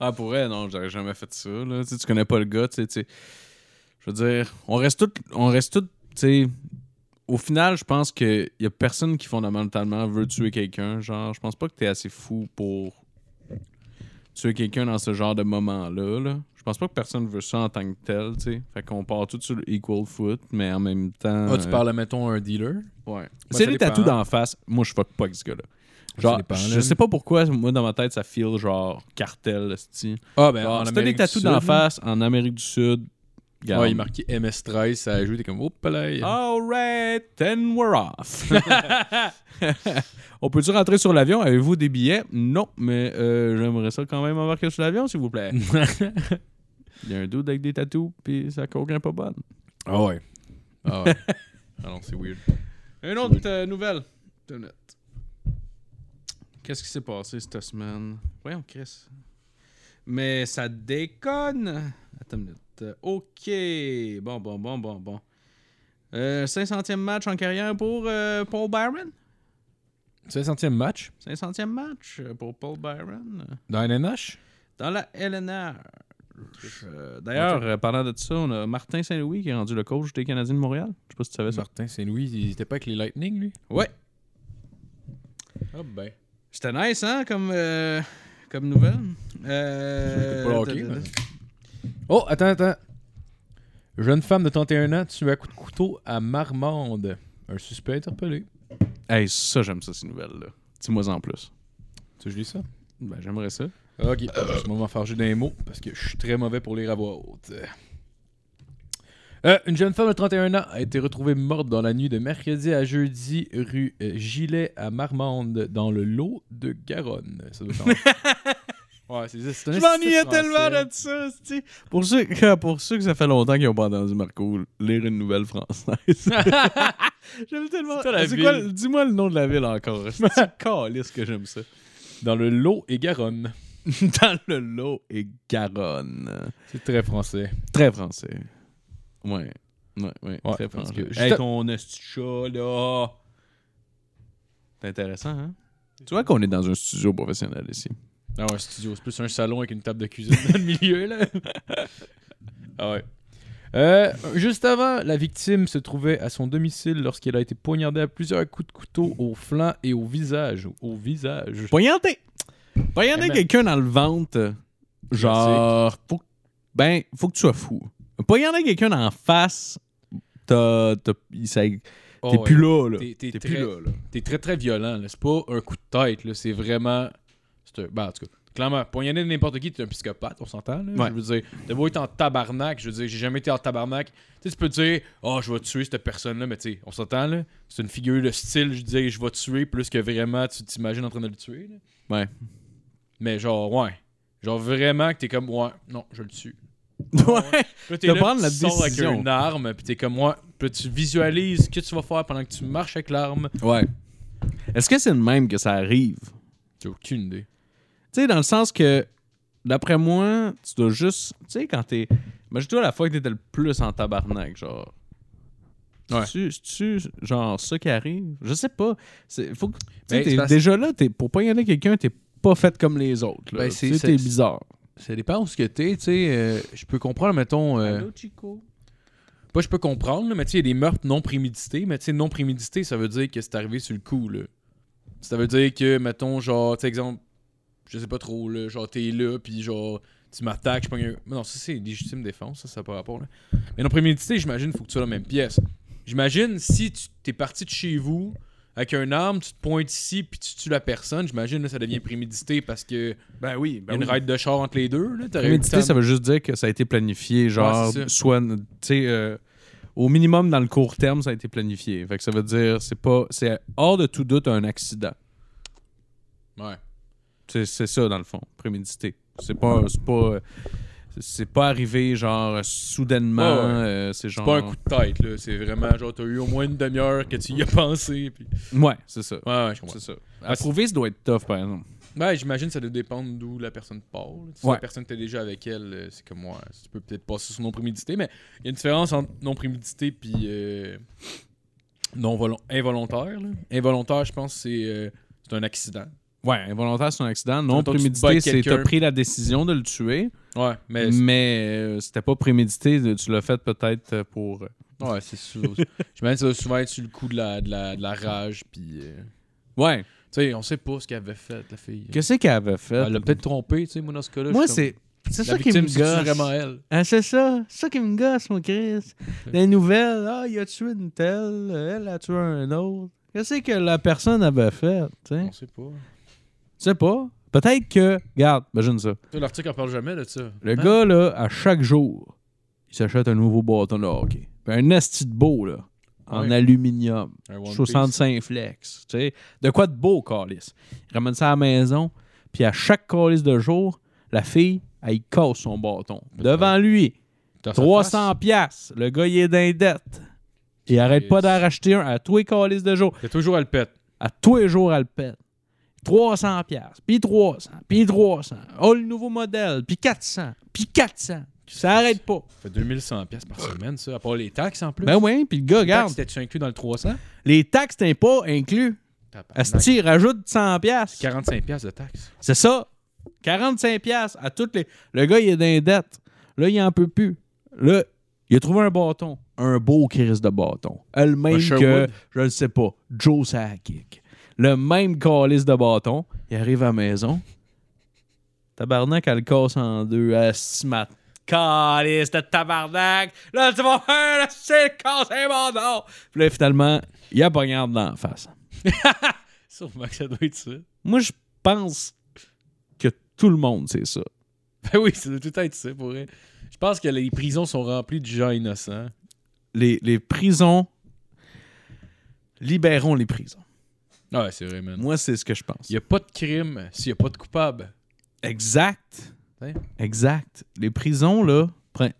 Ah, pour vrai, non, j'aurais jamais fait ça, là. Tu connais pas le gars, tu sais. Je veux dire, on reste tous, on reste tu. Au final, je pense qu'il y a personne qui fondamentalement veut tuer quelqu'un. Genre, je pense pas que t'es assez fou pour tuer quelqu'un dans ce genre de moment-là, là. Je pense pas que personne veut ça en tant que tel, tu sais. Fait qu'on part tout sur le equal foot, mais en même temps... Ah, tu euh, parles, mettons, un dealer? Ouais. ça C'est les tatous d'en face. Moi, je fuck pas avec ce gars-là. Genre, je sais pas pourquoi, moi, dans ma tête, ça feel genre cartel, style. Ah, ben, Genre, en des tatous d'en face en Amérique du Sud, garde. Ouais, il marqué MS13, ça a joué, t'es comme, oups là. Alright, then we're off. On peut-tu rentrer sur l'avion? Avez-vous des billets? Non, mais euh, j'aimerais ça quand même embarquer sur l'avion, s'il vous plaît. Il y a un dude avec des tatous, puis ça convient pas bonne. Ah ouais. Ah ouais. ah non, c'est weird. Une autre euh, nouvelle. Attends une minute. Qu'est-ce qui s'est passé cette semaine? Voyons, Chris. Mais ça déconne. Attends une minute. Euh, OK. Bon, bon, bon, bon, bon. Euh, 500e match en carrière pour euh, Paul Byron? C'est le centième match? 500e match pour Paul Byron. dans NNH? Dans la LNR. Euh, D'ailleurs, euh, parlant de ça, on a Martin Saint-Louis qui est rendu le coach des Canadiens de Montréal. Je sais pas si tu savais ça. Martin Saint-Louis, il était pas avec les Lightning, lui? Ouais. Ah ben. C'était nice, hein, comme, euh, comme nouvelle. Euh, pas hockey, mais- Oh, attends, attends. Jeune femme de 31 ans tuée à coup de couteau à Marmande. Un suspect interpellé. Hey, ça, j'aime ça, ces nouvelles-là. Dis-moi en plus. Tu veux que je lis ça? Ben, j'aimerais ça. Ok, je vais m'enfarger d'un mot parce que je suis très mauvais pour lire à voix haute. Euh, une jeune femme de 31 ans a été retrouvée morte dans la nuit de mercredi à jeudi rue euh, Gilet à Marmande dans le lot de Garonne. Ça doit ouais, c'est ça. Je m'ennuyais tellement de ça. Pour ceux, que- pour ceux que ça fait longtemps qu'ils n'ont pas entendu Marco lire une nouvelle française. j'aime tellement. Dis-moi le nom de la ville encore. C'est calisse que j'aime ça. Dans le lot et Garonne. Dans le lot et Garonne. C'est très français. Très français. Ouais. Ouais, ouais, Ouais, très français. que Hey, ton chat, là. C'est intéressant, hein? Tu vois qu'on est dans un studio professionnel ici. Ah ouais, studio, c'est plus un salon avec une table de cuisine dans le milieu, là. ah ouais. Euh, juste avant, la victime se trouvait à son domicile lorsqu'elle a été poignardée à plusieurs coups de couteau au flanc et au visage. Au visage. Poignarder. Poignarder Eh ben. quelqu'un dans le ventre, genre, faut, ben, faut que tu sois fou. Poignarder quelqu'un en face, t'as, t'as- ça- t'es Oh, ouais. plus là, là. T'es- t'es T'es très- plus là, là. T'es très très violent, là. C'est pas un coup de tête, là. C'est vraiment. C'est un... Ben, en tout cas, clairement, poignarder n'importe qui, t'es un psychopathe, on s'entend, là. Ouais. Je veux dire, t'as beau être en tabarnak, je veux dire, j'ai jamais été en tabarnak. Tu sais, tu peux dire, oh, je vais tuer cette personne-là, mais tu sais, on s'entend, là. C'est une figure de style, je disais, je vais tuer plus que vraiment tu t'imagines en train de le tuer, là. Ouais. Mais genre, ouais. Genre vraiment que t'es comme, ouais, non, je le tue. Ouais. T'es De là, prendre tu la sors décision. avec une arme, puis t'es comme, ouais, puis tu visualises ce que tu vas faire pendant que tu marches avec l'arme. Ouais. Est-ce que c'est le même que ça arrive? J'ai aucune idée. Tu sais, dans le sens que, d'après moi, tu dois juste. Tu sais, quand t'es. Imagine-toi la fois que t'étais le plus en tabarnak, genre. Ouais. C'est-tu, c'est-tu, genre, ça qui arrive? Je sais pas. C'est, faut que, tu sais, Ben, t'es- c'est parce- déjà là, t'es, pour pas y aller quelqu'un, t'es pas fait comme les autres. Là. Ben, c'est- bizarre. Ça dépend où ce que t'es, tu sais. euh, je peux comprendre, mettons. euh, Allô, Chico? Pas, je peux comprendre, là, mais tu sais, il y a des meurtres non prémédités. Mais tu sais, non prémédité, ça veut dire que c'est arrivé sur le coup, là. Ça veut dire que, mettons, genre, tu sais, exemple, je sais pas trop, là, genre, t'es là, puis genre, tu m'attaques, je pogne un. Mais non, ça, c'est légitime défense, ça, ça n'a pas rapport, là. Mais non prémédité, j'imagine, faut que tu sois dans la même pièce. J'imagine, si tu t'es parti de chez vous avec un arme, tu te pointes ici, puis tu tues la personne, j'imagine, là, ça devient prémédité parce que. Ben oui, y a une ride de char entre les deux. Là. Prémédité, ça veut juste dire que ça a été planifié, genre, Ouais, soit, tu sais, euh, au minimum dans le court terme, ça a été planifié. Fait que ça veut dire, c'est pas, c'est hors de tout doute un accident. de- Ouais. C'est, c'est ça, dans le fond, prémédité. C'est pas, c'est pas, c'est pas arrivé, genre, soudainement, Ouais, ouais. euh, c'est genre... C'est pas un coup de tête, là. C'est vraiment genre, t'as eu au moins une demi-heure que tu y as pensé. Puis... Ouais, c'est ça. Ouais, ouais, je comprends. C'est ça. Ah, À prouver, ça doit être tough, par exemple. Ouais, j'imagine que ça doit dépendre d'où la personne part. Si la personne était déjà avec elle, euh, c'est comme moi. Tu peux peut-être passer sur non prémédité, mais il y a une différence entre non prémédité puis euh, non volon- involontaire. là. Involontaire, je pense, c'est euh, c'est un accident. Ouais, involontaire, c'est un accident. Non prémédité, c'est t'as pris la décision de le tuer, Ouais, mais mais euh, c'était pas prémédité. Tu l'as fait peut-être pour... euh, ouais, c'est sûr. j'imagine que ça va souvent être sur le coup de la, de la, de la rage. Puis, euh, Ouais. tu sais, on sait pas ce qu'elle avait fait, la fille. Qu'est-ce qu'elle avait fait? Elle l'a peut-être trompé, tu sais, moi, dans ce cas-là. Moi, c'est... C'est ça qui me c'est gosse. vraiment elle? Ah, c'est ça. C'est ça qui me gosse, mon Chris. Les nouvelles, ah, il a tué une telle, elle a tué un autre. Qu'est-ce que la personne avait fait, tu sais? On sait pas. Sais pas. Peut-être que... Regarde, imagine ça. L'article en parle jamais de ça. Le Hein? gars, là, à chaque jour, il s'achète un nouveau bâton de hockey. Puis un esti de beau, là, en aluminium. Un One Piece. 65 flex. Tu sais, de quoi de beau, Calis? Il ramène ça à la maison, puis à chaque Calis de jour, la fille, elle il casse son bâton. Devant lui, Dans sa 300 piastres. Le gars, il est dans les dettes. Il arrête pas d'en racheter un à tous les Calis de jour. Il y a toujours elle pète. À tous les jours, elle le pète. 300 piastres, puis 300, puis 300. Oh, le nouveau modèle, puis 400, puis 400. Ça arrête pas. Ça fait 2100 pièces par semaine, ça. À part les taxes en plus. Ben oui, puis le gars, regarde, t'es-tu inclus dans le 300? les taxes, t'es pas inclus. Asti, rajoute 100 piastres. 45 pièces de taxes. C'est ça. 45 piastres à toutes les... Le gars, il est dans les dettes. Là, il en peut plus. Là, il a trouvé un bâton. Un beau crise de bâton. Le même que, je ne sais pas, Joe Sakic. Le même calice de bâton. Il arrive à la maison. Tabarnak, elle le casse en deux. Asti, ma calice de tabarnak. Là, tu vas faire, c'est casse un bâton. Puis là, finalement, il a pas dans la face. Sûrement que ça doit être ça. Moi, je pense que tout le monde sait ça. Ben oui, ça doit tout être ça pour vrai. Je pense que les prisons sont remplies de gens innocents. les, les prisons. Libérons les prisons. Ah ouais, c'est vrai, man. Moi, c'est ce que je pense. Il n'y a pas de crime s'il n'y a pas de coupable. Exact. Ouais. Exact. Les prisons, là,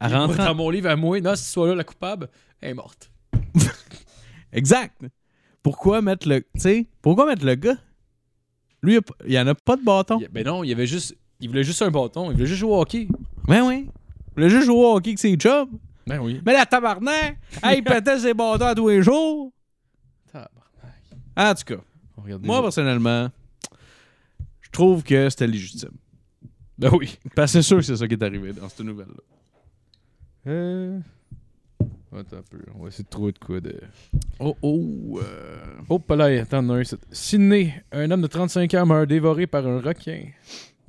à rentrer. Dans mon livre à moi, non, si soit là la coupable, elle est morte. Exact. Pourquoi mettre le. Tu sais, pourquoi mettre le gars? Lui, il y a p- il y en a pas de bâton. Il- Ben non, il y avait juste. Il voulait juste un bâton, il voulait juste jouer au hockey. Ben oui. Il a juste joué au hockey avec ses jobs. Ben oui. Mais la tabarnak, hey, il pétait ses bâtons à tous les jours. Tabarnak. En tout cas, Moi, personnellement, je trouve que c'était légitime. Ben oui. Parce que c'est sûr que c'est ça qui est arrivé dans cette nouvelle-là. Euh. Attends un peu. On va essayer de trouver de quoi de. Oh, oh. euh, Oh, là, attends, non, Sydney, un homme de 35 ans meurt dévoré par un requin.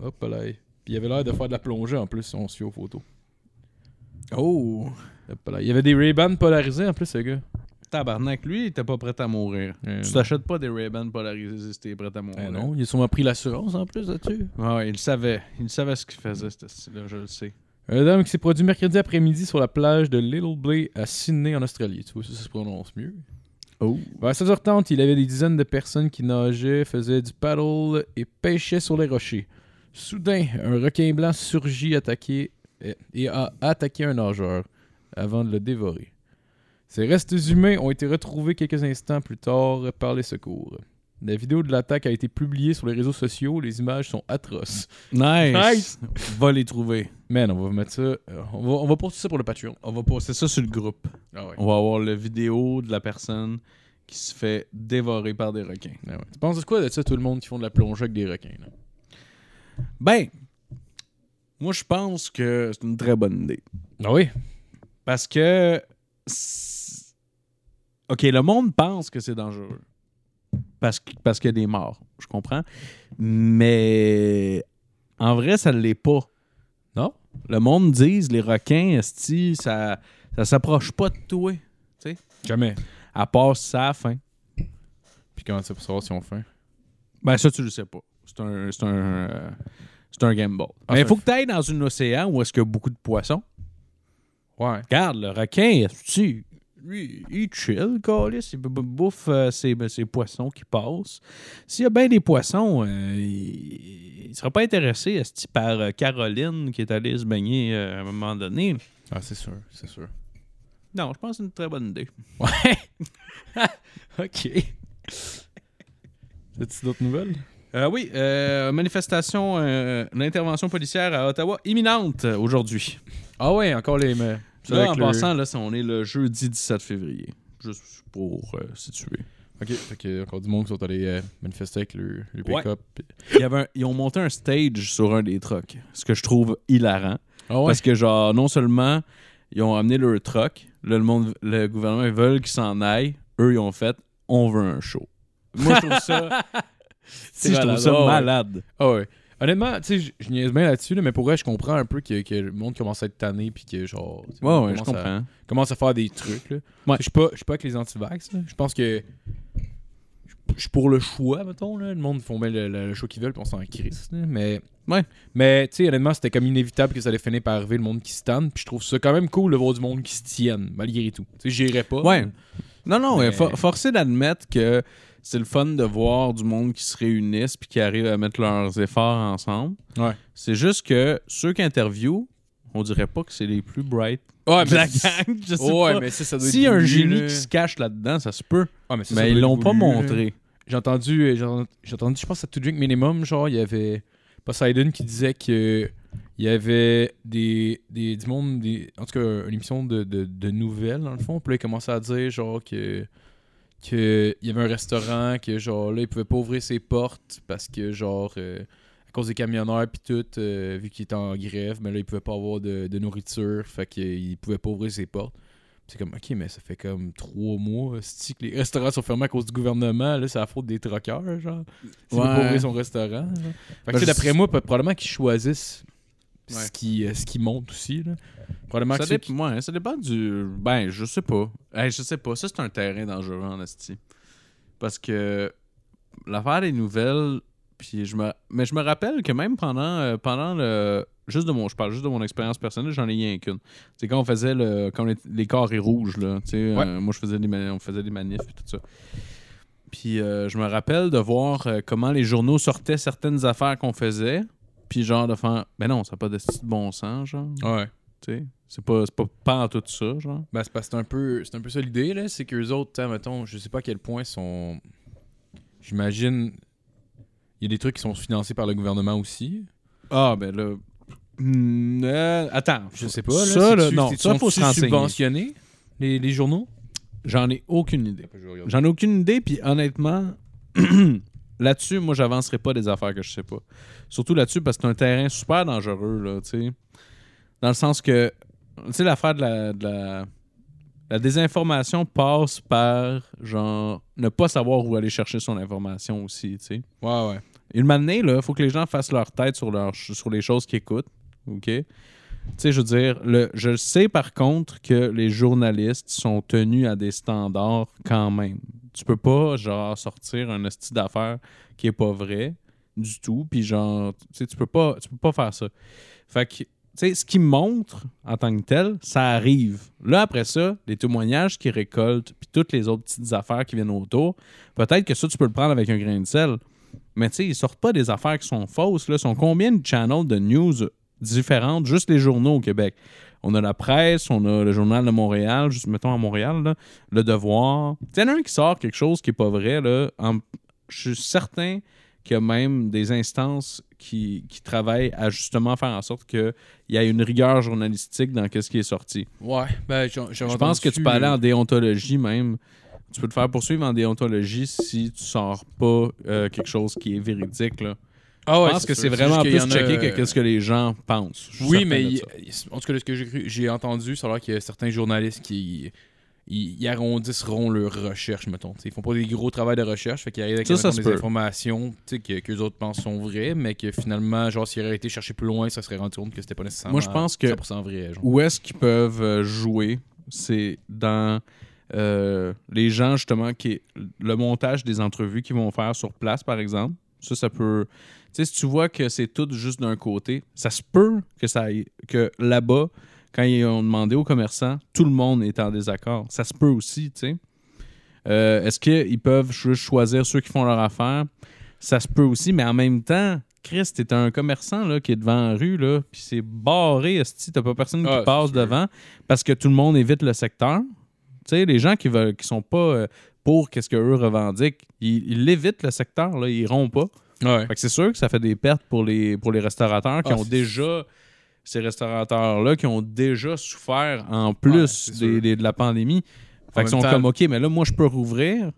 Hop là. Puis il avait l'air de faire de la plongée en plus, si on se fie aux photos. Oh. Hop là. Il y avait des Ray-Ban polarisés en plus, ce gars. Tabarnak, lui, il était pas prêt à mourir. Euh, Tu t'achètes pas des Ray-Ban polarisés si t'es prêt à mourir. ben non, il a sûrement pris l'assurance en plus là-dessus. Ouais, il savait. Il savait ce qu'il faisait, ce style-là, je le sais. Un homme qui s'est produit mercredi après-midi sur la plage de Little Bay à Sydney en Australie. Tu vois, ça, ça se prononce mieux. Oh. Vers 16h30, il avait des dizaines de personnes qui nageaient, faisaient du paddle et pêchaient sur les rochers. Soudain, un requin blanc surgit attaqué et a attaqué un nageur avant de le dévorer. Ces restes humains ont été retrouvés quelques instants plus tard par les secours. La vidéo de l'attaque a été publiée sur les réseaux sociaux. Les images sont atroces. Nice. Nice. Va les trouver. Man, on va mettre ça. euh, on, va, on va poster ça pour le Patreon. On va poster ça sur le groupe. Ah ouais. On va avoir la vidéo de la personne qui se fait dévorer par des requins. Ah ouais. Tu penses de quoi de ça, tout le monde qui font de la plongée avec des requins? là? Ben, moi, je pense que c'est une très bonne idée. Ah oui? Parce que c'est- OK, le monde pense que c'est dangereux. Parce, parce qu'il y a des morts. Je comprends. Mais en vrai, ça ne l'est pas. Non? Le monde dit les requins, esti, ça ça s'approche pas de toi. Jamais. À part ça, fin. Puis comment ça pour savoir si on fait? Ben, ça, tu le sais pas. C'est un, c'est un, euh, c'est un gamble. Ah, Mais il faut que tu ailles dans un océan où est-ce qu'il y a beaucoup de poissons. Ouais. Regarde, le requin, esti, lui, il chill, câlisse, il bouffe euh, ses, ses poissons qui passent. S'il y a bien des poissons, euh, il ne sera pas intéressé esti, par euh, Caroline qui est allée se baigner à un moment donné. Ah, c'est sûr, c'est sûr. Non, je pense que c'est une très bonne idée. Ouais. ok. As-tu d'autres nouvelles? Euh, oui, euh, manifestation, euh, l'intervention policière à Ottawa imminente aujourd'hui. Ah ouais, encore les. mais- Là, en le- passant, là, c'est- on est le jeudi 17 février. Juste pour euh, situer. Ok, fait a encore du monde qui sont allés euh, manifester avec le, pick-up. un- ils ont monté un stage sur un des trucks, ce que je trouve hilarant. Ah ouais? Parce que, genre, non seulement ils ont amené leur truck, là, le, monde, le gouvernement, ils veulent qu'ils s'en aillent. Eux, ils ont fait on veut un show. Moi, je trouve ça. si, je trouve malade. ça Ah malade. Ah ouais. Honnêtement, tu sais, je- niaise bien là-dessus, là, mais pour vrai, je comprends un peu que, que le monde commence à être tanné puis que genre. Ouais, ouais, je à- comprends. commence à faire des trucs. Là. Ouais. Je suis pas, je suis pas avec les anti-vax. là. Je pense que. Je suis pour le choix, mettons. Là. Le monde font bien le, le- le choix qu'ils veulent, puis on s'en crisse. Mais. Ouais. Mais, tu sais, honnêtement, c'était comme inévitable que ça allait finir par arriver le monde qui se tanne. Puis je trouve ça quand même cool de voir du monde qui se tienne, malgré tout. Tu sais, j'irais pas. Ouais. Non, non, Mais- for- forcé d'admettre que c'est le fun de voir du monde qui se réunissent puis qui arrivent à mettre leurs efforts ensemble. Ouais. C'est juste que ceux qui interviewent, on dirait pas que c'est les plus bright Ouais, de la mais. gang. Je sais Ouais, pas. mais ça, ça doit être S'il y a un génie qui se cache là-dedans, ça se peut. Ouais, mais ça, ils l'ont pas montré. J'ai entendu, euh, j'ai entendu- j'ai entendu, je pense à To Drink Minimum, genre, il y avait Poseidon qui disait que il y avait des, des du monde, des, en tout cas, une émission de, de, de nouvelles, dans le fond. Puis là, il commençait à dire, genre, que que il y avait un restaurant que, genre, là, il pouvait pas ouvrir ses portes parce que, genre, euh, à cause des camionneurs puis tout, euh, vu qu'il était en grève, mais là, il pouvait pas avoir de, de nourriture, fait qu'il pouvait pas ouvrir ses portes. C'est comme, ok, mais ça fait comme trois mois que les restaurants sont fermés à cause du gouvernement. Là, c'est la faute des troqueurs, genre. Pas Ouais. ouvrir son restaurant. genre. Fait que, Ben, d'après moi, probablement qu'ils choisissent Ouais. ce, qui, euh, ce qui monte aussi. Là. Probablement Ça, que qui- ouais, ça dépend du. Ben, je sais pas. Hey, je sais pas. Ça, c'est un terrain dangereux en esti. Parce que l'affaire des nouvelles. Puis je me... Mais je me rappelle que même pendant, euh, pendant le. Juste de mon. Je parle juste de mon expérience personnelle, j'en ai rien qu'une. C'est quand on faisait le. Quand était- les carrés rouges, là. Tu sais, Ouais. euh, moi, je faisais des on faisait des manifs et tout ça. Puis euh, je me rappelle de voir comment les journaux sortaient certaines affaires qu'on faisait. Puis genre de faire. Ben non, ça n'a pas de bon sens, genre. Ouais. Tu sais, c'est pas, c'est pas, pas en tout ça, genre. Ben, c'est parce que c'est un peu, c'est un peu ça l'idée, là. C'est qu'eux autres, mettons, je sais pas à quel point sont. J'imagine. Il y a des trucs qui sont financés par le gouvernement aussi. Ah, ben là. Hmm, euh, attends, Je sais pas, là. Ça, là, non, ça, faut se subventionnés, les, les journaux? J'en ai aucune idée. J'en ai aucune idée, puis honnêtement, là-dessus, moi, j'avancerai pas des affaires que je sais pas. Surtout là-dessus, parce que c'est un terrain super dangereux, là, tu sais. Dans le sens que, tu sais, l'affaire de la, de la. La désinformation passe par, genre, ne pas savoir où aller chercher son information aussi, tu sais. Ouais, ouais. Une manée, là, il faut que les gens fassent leur tête sur, leur, sur les choses qu'ils écoutent. OK? Tu sais, je veux dire, le, je sais par contre que les journalistes sont tenus à des standards quand même. Tu peux pas, genre, sortir un style d'affaires qui est pas vrai du tout, puis genre, tu sais, tu peux pas, faire ça. Fait que, tu sais, ce qui montre en tant que tel, ça arrive. Là, après ça, les témoignages qu'ils récoltent, puis toutes les autres petites affaires qui viennent autour, peut-être que ça, tu peux le prendre avec un grain de sel. Mais tu sais, ils sortent pas des affaires qui sont fausses. Là. Sont combien de channels de news différentes, juste les journaux au Québec? On a la presse, on a le journal de Montréal, juste mettons à Montréal, là, le devoir. Il y en a un qui sort quelque chose qui est pas vrai, là. en- Je suis certain qu'il y a même des instances qui, qui travaillent à justement faire en sorte qu'il y ait une rigueur journalistique dans ce qui est sorti. Ouais, ben, Je pense que tu peux aller euh, en déontologie même. Tu peux te faire poursuivre en déontologie si tu sors pas euh, quelque chose qui est véridique. Là. Ah ouais, je pense que c'est vraiment plus checké que ce que les gens pensent. Oui, mais en tout cas, de ce que j'ai entendu, ça a l'air qu'il y a certains journalistes qui ils, arrondisseront leur recherche, mettons. T'sais, ils font pas des gros travaux de recherche, fait qu'ils arrivent avec Ça, mettons, des peut. informations que, que les autres pensent sont vraies, mais que finalement, genre, s'ils auraient été chercher plus loin, ça serait rendu compte que c'était pas nécessairement Moi, je pense que- 100% vrai. Genre. Où est-ce qu'ils peuvent euh, jouer C'est dans euh, les gens, justement, qui. Le montage des entrevues qu'ils vont faire sur place, par exemple. Ça, ça peut. Tu sais, si tu vois que c'est tout juste d'un côté, ça se peut que ça aille- que là-bas, quand ils ont demandé aux commerçants, tout le monde est en désaccord. Ça se peut aussi, tu sais. Euh, Est-ce qu'ils peuvent juste choisir ceux qui font leur affaire? Ça se peut aussi, mais en même temps, Chris, t'es un commerçant là, qui est devant la rue, là, puis c'est barré, esti, t'as pas personne Ah, qui c'est passe devant parce que tout le monde évite le secteur. Tu sais, les gens qui veulent, qui sont pas euh, pour qu'est-ce qu'eux revendiquent, ils, ils l'évitent le secteur, là, ils iront pas. Ouais. Fait que c'est sûr que ça fait des pertes pour les, pour les restaurateurs qui Ah, ont déjà, ces restaurateurs-là, qui ont déjà souffert en plus des- de la pandémie. Fait qu'ils sont temps- comme, OK, mais là, moi, je peux rouvrir.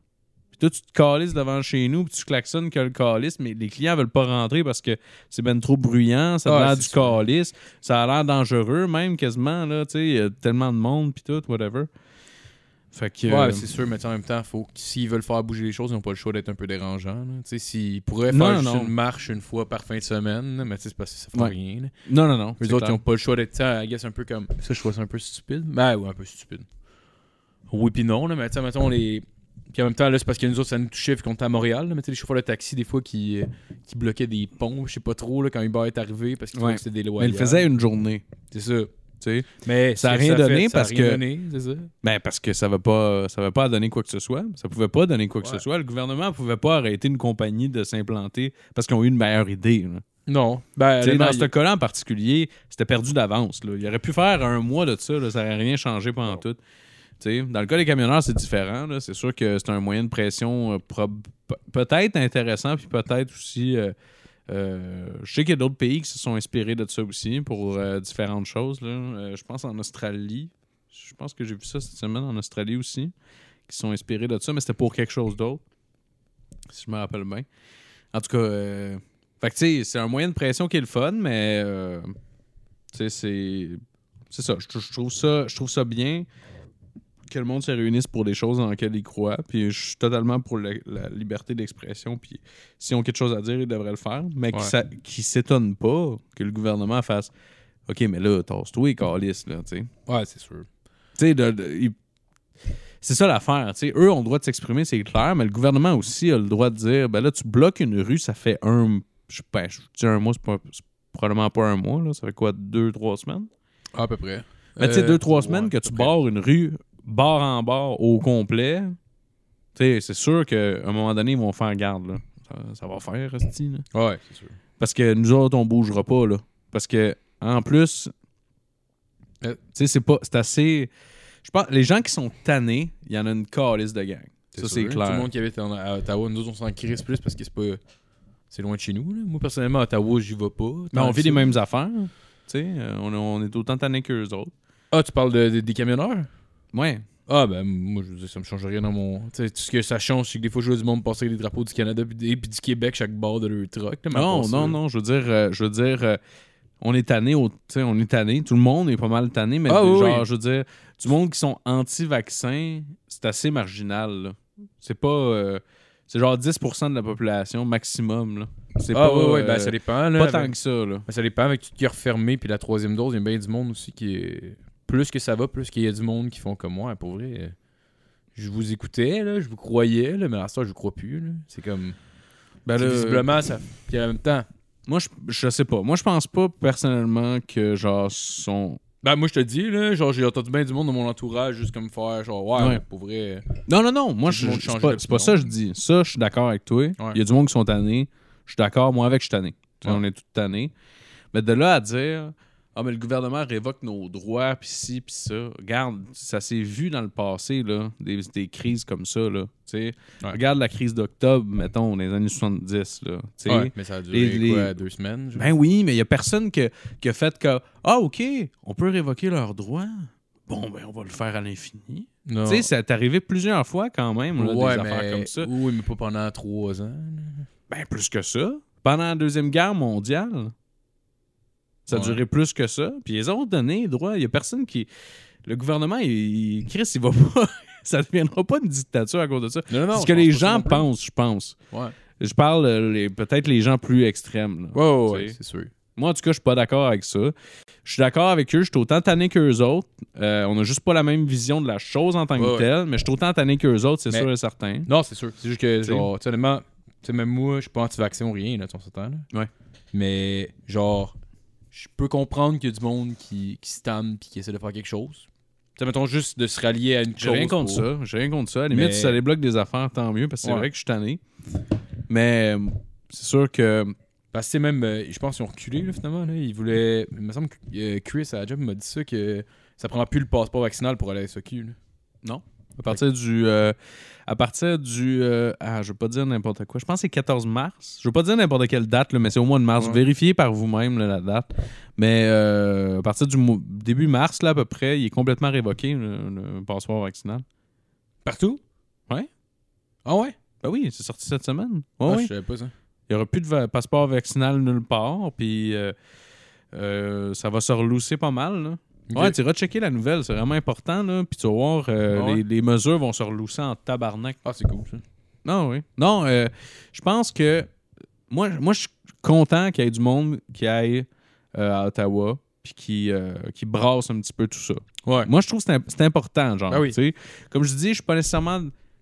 Puis toi, tu te calisses devant chez nous, puis tu klaxonnes que le calice, mais les clients veulent pas rentrer parce que c'est ben trop bruyant, ça a Ouais, l'air du calice, ça a l'air dangereux même quasiment, là, tu sais, il y a tellement de monde, puis tout, whatever. Fait que... Ouais, euh, c'est sûr, mais en même temps, faut s'ils veulent faire bouger les choses, ils n'ont pas le choix d'être un peu dérangeants. s'ils pourraient Non, faire juste une marche une fois par fin de semaine, mais c'est parce que ça fait Ouais. rien. là. non, non, non. Les autres, ils n'ont pas le choix d'être, I guess, un peu comme. Ça, je trouve ça un peu stupide. Ben, ouais, un peu stupide. Oui, puis non, là, mais tu mettons, les. Puis en même temps, là, c'est parce que nous autres, ça nous touchait vu qu'on était à Montréal. Là, mais tu sais, les chauffeurs de taxi, des fois, qui, euh, qui bloquaient des ponts, je sais pas trop, là, quand Uber est arrivé, parce qu'ils Ouais. que c'était des Mais il le faisait une journée, C'est ça. Mais Ça a ce que rien donné parce rien que- donné, ça. Ben parce que ça va pas ça va pas donner quoi que ce soit. Ça pouvait pas donner quoi que Ouais. ce soit. Le gouvernement pouvait pas arrêter une compagnie de s'implanter parce qu'ils ont eu une meilleure idée. là. Non. Ben, honnêtement, dans il- ce cas-là en particulier, c'était perdu d'avance. Il aurait pu faire un mois de ça, là, ça n'aurait rien changé pendant tout. Dans le cas des camionneurs, c'est différent. C'est sûr que c'est un moyen de pression euh, peut-être intéressant, puis peut-être aussi. euh, euh, je sais qu'il y a d'autres pays qui se sont inspirés de ça aussi pour euh, différentes choses. Euh, je pense en Australie. Je pense que j'ai vu ça cette semaine en Australie aussi, qui sont inspirés de ça, mais c'était pour quelque chose d'autre. Si je me rappelle bien. En tout cas, c'est un moyen de pression qui est le fun, mais c'est ça. je trouve ça bien que le monde se réunisse pour des choses dans lesquelles il croit. Puis je suis totalement pour la, la liberté d'expression. Puis s'ils ont quelque chose à dire, ils devraient le faire. Mais Ouais. qu'ils s'étonnent pas que le gouvernement fasse OK, mais là, tasse-toi, calice, là, tu sais. Ouais, c'est sûr. Tu sais, de- de- il- c'est ça l'affaire. tu sais. Eux ont le droit de s'exprimer, c'est clair, mais le gouvernement aussi a le droit de dire ben là, tu bloques une rue, ça fait un. Je sais pas, je dis un mois, c'est pas- probablement pas un mois, là. Ça fait quoi, deux, trois semaines? À peu près. Mais tu sais, Euh, deux, trois ouais, semaines que tu barres une rue, barre en barre, au complet. Tu sais, c'est sûr qu'à un moment donné, ils vont faire garde, là. Ça, ça va faire, là. Ouais, c'est sûr. Parce que nous autres, on bougera pas, là. Parce que, en plus, Euh. c'est pas. C'est assez. Je pense, les gens qui sont tannés, il y en a une calice de gang. Ça, c'est clair. Tout le monde qui habite à Ottawa, nous autres, on s'en crisse plus parce que c'est pas. C'est loin de chez nous. là. Moi, personnellement, à Ottawa, j'y vais pas. Mais on vit les mêmes affaires. Sais, euh, on, on est autant tannés qu'eux autres. Ah, tu parles de- de- des camionneurs? Ouais. Ah, ben, moi, je veux dire, ça me change rien dans mon. Tu sais, tout ce que ça change, c'est que des fois, je vois du monde passer avec des drapeaux du Canada des- puis du Québec chaque bord de leur truck. là, Non, non, non. Je veux dire, euh, je veux dire euh, on est tanné. au- tu sais, On est tanné. Tout le monde est pas mal tanné. Mais Ah, genre, oui. je veux dire, du monde qui sont anti-vaccins, c'est assez marginal. C'est pas. euh, c'est genre 10% de la population maximum. là. C'est Ah, pas. ouais, ouais, euh, ben, ça dépend. Là, pas avec- tant que ça, là. Ben, ça dépend avec tout qui est refermé puis la troisième dose, il y a bien du monde aussi qui est. Plus que ça va, plus qu'il y a du monde qui font comme moi, pour vrai. Je vous écoutais, là, je vous croyais, là, mais à ça, je vous crois plus. C'est comme. Ben, là, visiblement, ça. Puis en même temps. Moi, je, je sais pas. Moi, je pense pas personnellement que, genre, son. Ben, moi, je te dis, là, genre, j'ai entendu bien du monde dans mon entourage juste comme faire, genre, ouais, Ouais. pour vrai. Non, non, non. Moi, je, c'est change pas, pas ça que je dis. Ça, je suis d'accord avec toi. Il y a du monde qui sont tannés. Je suis d'accord. Moi, avec, je suis tanné. Ouais. On est tous tannés. Mais de là à dire, ah, mais le gouvernement révoque nos droits, puis ci, puis ça. Regarde, ça s'est vu dans le passé, là, des, des crises comme ça, là. Tu sais, Ouais. Regarde la crise d'octobre, mettons, dans les années 70, là. Tu sais. Ouais, mais ça a duré les- les- quoi, deux semaines? Ben oui, mais il y a personne que- qui a fait que, ah, OK, on peut révoquer leurs droits. Bon, ben, on va le faire à l'infini. Tu sais, ça est arrivé plusieurs fois quand même, là, ouais, des mais... affaires comme ça. Oui, mais pas pendant trois ans. Ben, plus que ça. Pendant la Deuxième Guerre mondiale, ça a Ouais. duré plus que ça. Puis ils ont donné les droits. Il y a personne qui. le gouvernement, il, il- Chris, il va pas. ça ne deviendra pas une dictature à cause de ça. Non, non. C'est ce que les gens pensent, je pense. Ouais. Je parle euh, les- peut-être les gens plus extrêmes. là. Ouais, ouais, c'est sûr. Moi, en tout cas, je suis pas d'accord avec ça. Je suis d'accord avec eux, je suis autant tanné qu'eux autres. Euh, on a juste pas la même vision de la chose en tant que Ouais, ouais. telle, mais je suis autant tanné qu'eux autres, c'est Mais- sûr et certain. Non, c'est sûr. C'est juste que, T'sais. genre, tu sais, honnêtement, tu sais, même moi, je suis pas anti-vaccin ou rien, là, tu s'entend, là. Ouais. Mais, genre, je peux comprendre qu'il y a du monde qui, qui se tanne pis qui essaie de faire quelque chose. Sais, mettons juste de se rallier à une J'ai chose. rien contre pour- ça. J'ai rien contre ça. À la limite, Mais- si ça débloque des affaires, tant mieux, parce que c'est Ouais. vrai que je suis tanné. Mais euh, c'est sûr que. Parce que, c'est même, euh, je pense qu'ils ont reculé, là, finalement, là. Ils voulaient. Il me semble que euh, Chris, à la job, m'a dit ça, que ça prend plus le passeport vaccinal pour aller à la SOQ, là. À partir du. euh, à partir du. euh, ah, je veux pas dire n'importe quoi. Je pense que c'est 14 mars. Je veux pas dire n'importe quelle date, là, mais c'est au mois de mars. Ouais. Vérifiez par vous-même la date. Mais euh, à partir du début mars, là, à peu près, il est complètement révoqué, le, le passeport vaccinal. Partout? Ouais. Ah ouais? Ben oui, c'est sorti cette semaine. Ouais, Ah, oui. Je savais pas ça. Il n'y aura plus de passeport vaccinal nulle part. Puis euh, euh, ça va se relousser pas mal. Là. Ouais, tu iras checker la nouvelle, c'est vraiment important. Là. Puis tu vas voir, euh, Ah ouais? les, les mesures vont se relousser en tabarnak. Ah, c'est cool, ça. Non, oui. Non, euh, je pense que moi, moi je suis content qu'il y ait du monde qui aille euh, à Ottawa puis qui, euh, qui brasse un petit peu tout ça. Ouais. Moi, je trouve que c'est im- c'est important, genre. Ah oui. tu sais. Comme je dis, je suis pas nécessairement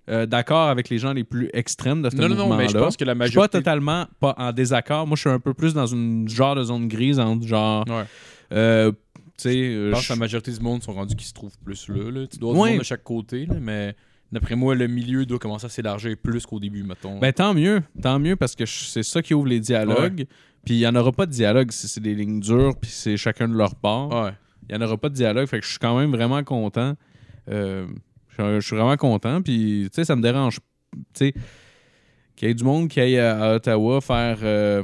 euh, d'accord avec les gens les plus extrêmes de ce Non, non, non, mais je pense que la Je suis pas majorité. totalement pas en désaccord. Moi, je suis un peu plus dans une genre de zone grise entre genre. Ouais. euh, Je pense que la majorité du monde sont rendus qui se trouvent plus là. là. Tu dois avoir Ouais. du monde de chaque côté, là, mais d'après moi, le milieu doit commencer à s'élargir plus qu'au début, mettons. Ben, tant mieux. Tant mieux parce que c'est ça qui ouvre les dialogues. Puis il n'y en aura pas de dialogue si c'est des lignes dures puis c'est chacun de leur part. ouais. Il n'y en aura pas de dialogue. Fait que je suis quand même vraiment content. Euh, je suis vraiment content. Puis, tu sais, ça me dérange. Tu sais, qu'il y ait du monde qui aille à, à Ottawa faire, euh,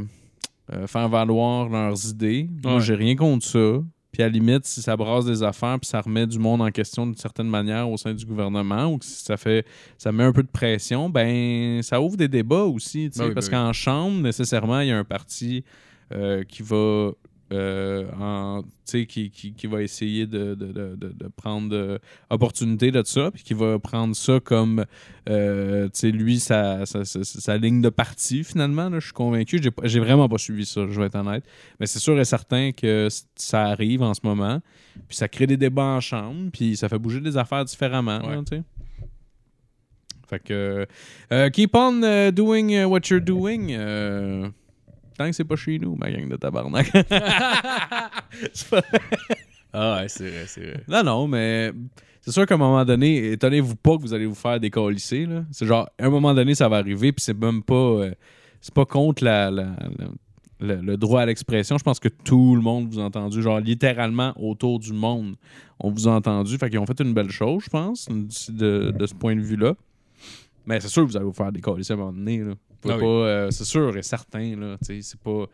euh, faire valoir leurs idées. Moi, Ouais. j'ai rien contre ça. Puis, à la limite, si ça brasse des affaires puis ça remet du monde en question d'une certaine manière au sein du gouvernement ou que si ça fait ça met un peu de pression, ben ça ouvre des débats aussi. Ben oui, parce ben oui. qu'en Chambre, nécessairement, il y a un parti euh, qui va euh, en, qui, qui, qui va essayer de, de, de, prendre euh, opportunité de ça, puis qui va prendre ça comme, euh, lui, sa, sa, sa- sa ligne de parti, finalement. je suis convaincu. J'ai vraiment pas suivi ça, je vais être honnête. Mais c'est sûr et certain que ça arrive en ce moment, puis ça crée des débats en chambre, puis ça fait bouger des affaires différemment, Ouais. Fait que, euh, keep on doing what you're doing. Tant que c'est pas chez nous, ma gang de tabarnak. C'est pas- Ah ouais, c'est vrai, c'est vrai. non, non, mais c'est sûr qu'à un moment donné, étonnez-vous pas que vous allez vous faire décalisser. là. C'est genre, à un moment donné, ça va arriver, puis c'est même pas. euh, c'est pas contre la, la- la- le, le droit à l'expression. Je pense que tout le monde vous a entendu, genre littéralement autour du monde, on vous a entendu. Fait qu'ils ont fait une belle chose, je pense, de, de ce point de vue-là. Mais c'est sûr que vous allez vous faire décalisser à un moment donné. Là. Ah oui. pas, euh, c'est sûr et certain. Là, c'est pas.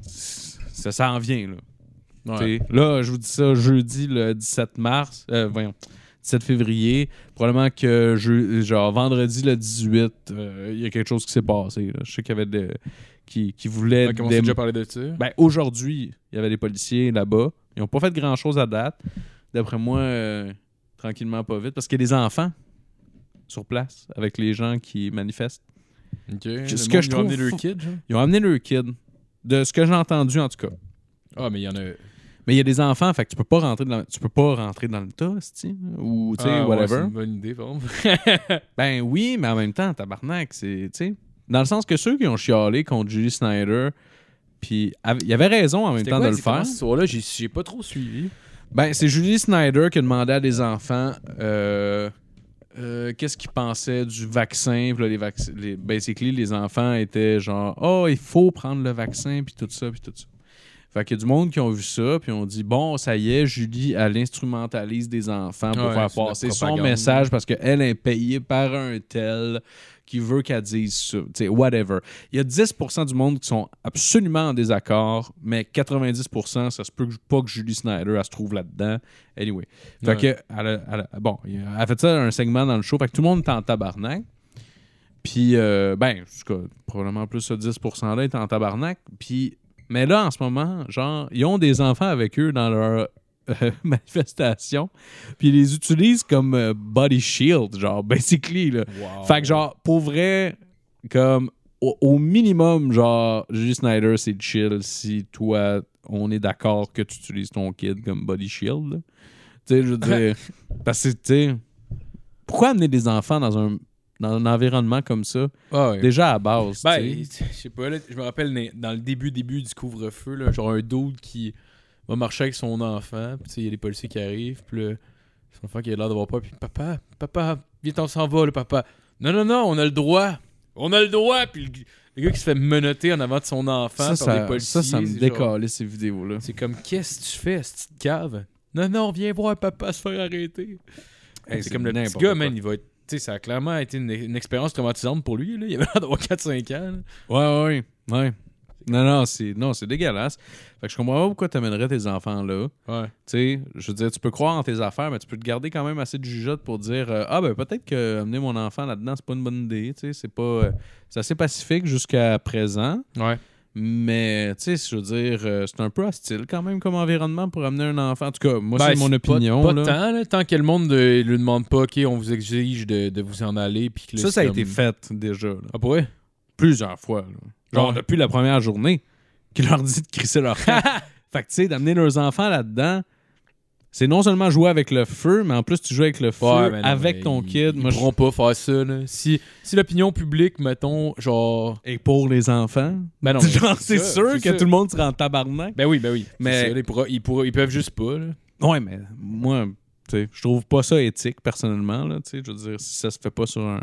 Ça s'en vient. Là. Ouais. Là, je vous dis ça jeudi le 17 mars. euh, voyons, 17 février. Probablement que je, genre vendredi le 18, euh, il y a quelque chose qui s'est passé. là. Je sais qu'il y avait des. qui, qui voulaient. Des- Ah, déjà de ça? Ben, aujourd'hui, il y avait des policiers là-bas. Ils n'ont pas fait grand chose à date. D'après moi, euh, tranquillement, pas vite. Parce qu'il y a des enfants sur place avec les gens qui manifestent. Ce que je ils ont trouve amené leur kid, genre. Ils ont amené leur kid. De ce que j'ai entendu, en tout cas. Ah, mais il y en a. Mais il y a des enfants, fait que tu peux pas rentrer dans, tu peux pas rentrer dans le tas, ou tu sais, Ah, ouais, whatever. c'est une bonne idée, par ben oui, mais en même temps, tabarnak, c'est, tu sais, dans le sens que ceux qui ont chialé contre Julie Snyder, puis il y avait raison en même temps quoi de le faire. cette histoire-là? J'ai j'ai pas trop suivi. Ben c'est Julie Snyder qui a demandé à des enfants euh, euh, qu'est-ce qu'ils pensaient du vaccin? Puis là, les vaccins, les, basically, les enfants étaient genre, oh, il faut prendre le vaccin, puis tout ça, puis tout ça. Fait qu'il y a du monde qui ont vu ça, puis on dit, bon, ça y est, Julie, elle instrumentalise des enfants pour Ouais, faire passer son message parce qu'elle est payée par un tel qui veut qu'elle dise ça. Tu sais, whatever. Il y a 10% du monde qui sont absolument en désaccord, mais 90%, ça se peut que- pas que Julie Snyder, elle se trouve là-dedans. Anyway. Fait Ouais. que, elle a- elle a- bon, elle a fait ça un segment dans le show, fait que tout le monde est en tabarnak. Puis, euh, ben, en tout cas, probablement plus ce 10%-là est en tabarnak. Puis, mais là, en ce moment, genre, ils ont des enfants avec eux dans leur euh, manifestations, puis ils les utilisent comme euh, body shield, genre, basically, là. Wow. Fait que, genre, pour vrai, comme, au, au minimum, genre, Julie Snyder, c'est chill si toi, on est d'accord que tu utilises ton kid comme body shield. Tu sais, je veux dire, parce que, tu sais, pourquoi amener des enfants dans un, dans un environnement comme ça, Ah déjà à base, Ben, je sais pas, là, je me rappelle dans le début début du couvre-feu, genre un dude qui va marcher avec son enfant, puis tu sais, il y a les policiers qui arrivent, puis son enfant qui a l'air d'avoir peur, puis papa, papa, viens, on s'en va, le papa. Non, non, non, on a le droit. On a le droit, puis le, le gars qui se fait menotter en avant de son enfant ça, par des policiers. ça, ça me décalait ces vidéos-là. C'est comme, qu'est-ce que tu fais, cette petite cave? Non, non, viens voir papa se faire arrêter. Hey, c'est comme le petit gars, man, il va être. Tu sais, ça a clairement été une, une expérience traumatisante pour lui. Là. Il avait l'air d'avoir 4-5 ans. là. Ouais, ouais, ouais. Non, non, c'est non, c'est dégueulasse. Fait que je comprends pas pourquoi tu amènerais tes enfants là. Ouais. Tu sais, je veux dire, tu peux croire en tes affaires, mais tu peux te garder quand même assez de jugeote pour dire euh, Ah, ben peut-être que amener mon enfant là-dedans, c'est pas une bonne idée. Tu sais, c'est pas. euh, c'est assez pacifique jusqu'à présent. Ouais. Mais, tu sais, je veux dire, euh, c'est un peu hostile quand même comme environnement pour amener un enfant. En tout cas, moi, Ben, c'est mon pas- opinion. Pas, là. tant, là, tant que le monde ne lui demande pas, OK, on vous exige de, de vous en aller. Puis Ça, ça a comme- été fait déjà. là. Ah, pour vrai? Plusieurs fois. là. Genre, Ouais. depuis la première journée, qui leur dit de crisser leur camp. fait que, tu sais, d'amener leurs enfants là-dedans, c'est non seulement jouer avec le feu, mais en plus, tu joues avec le feu Ouais, mais non, avec mais ton ils- kid. Ils Moi, je- pourront pas faire ça. Là. Si, si l'opinion publique, mettons, genre. Et pour les enfants? Ben non. Genre, c'est ça, sûr c'est que ça. tout le monde sera en tabarnak. Ben oui, ben oui. Mais- C'est ça, Ils, pourra- ils, pourra- ils peuvent juste pas. Là. Ouais, mais moi, je trouve pas ça éthique, personnellement. Là, je veux dire, si ça se fait pas sur un,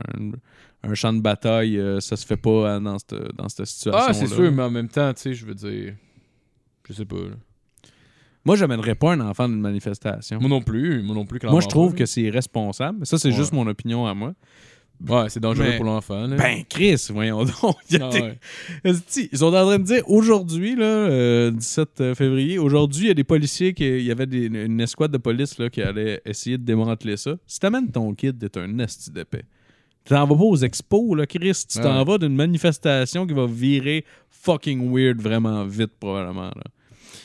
un champ de bataille, euh, ça se fait pas euh, dans cette, dans cette situation Ah, c'est sûr, mais en même temps, je veux dire. Je sais pas. là. Moi, j'amènerais pas un enfant d'une manifestation. Moi non plus. Moi non plus. Moi, je trouve que c'est irresponsable. Ça, c'est Ouais. juste mon opinion à moi. Ouais, c'est dangereux Mais- pour l'enfant. Ben, Chris, voyons donc. Ah, des- ouais. Esti, Ils sont en train de dire aujourd'hui, là, euh, 17 février, aujourd'hui, il y a des policiers qui. Il y avait des- une escouade de police là, qui allait essayer de démanteler ça. Si t'amènes ton kid, t'es un esti d'épais. Tu t'en vas pas aux expos, là, Chris. Tu t'en Ouais. vas d'une manifestation qui va virer fucking weird vraiment vite, probablement.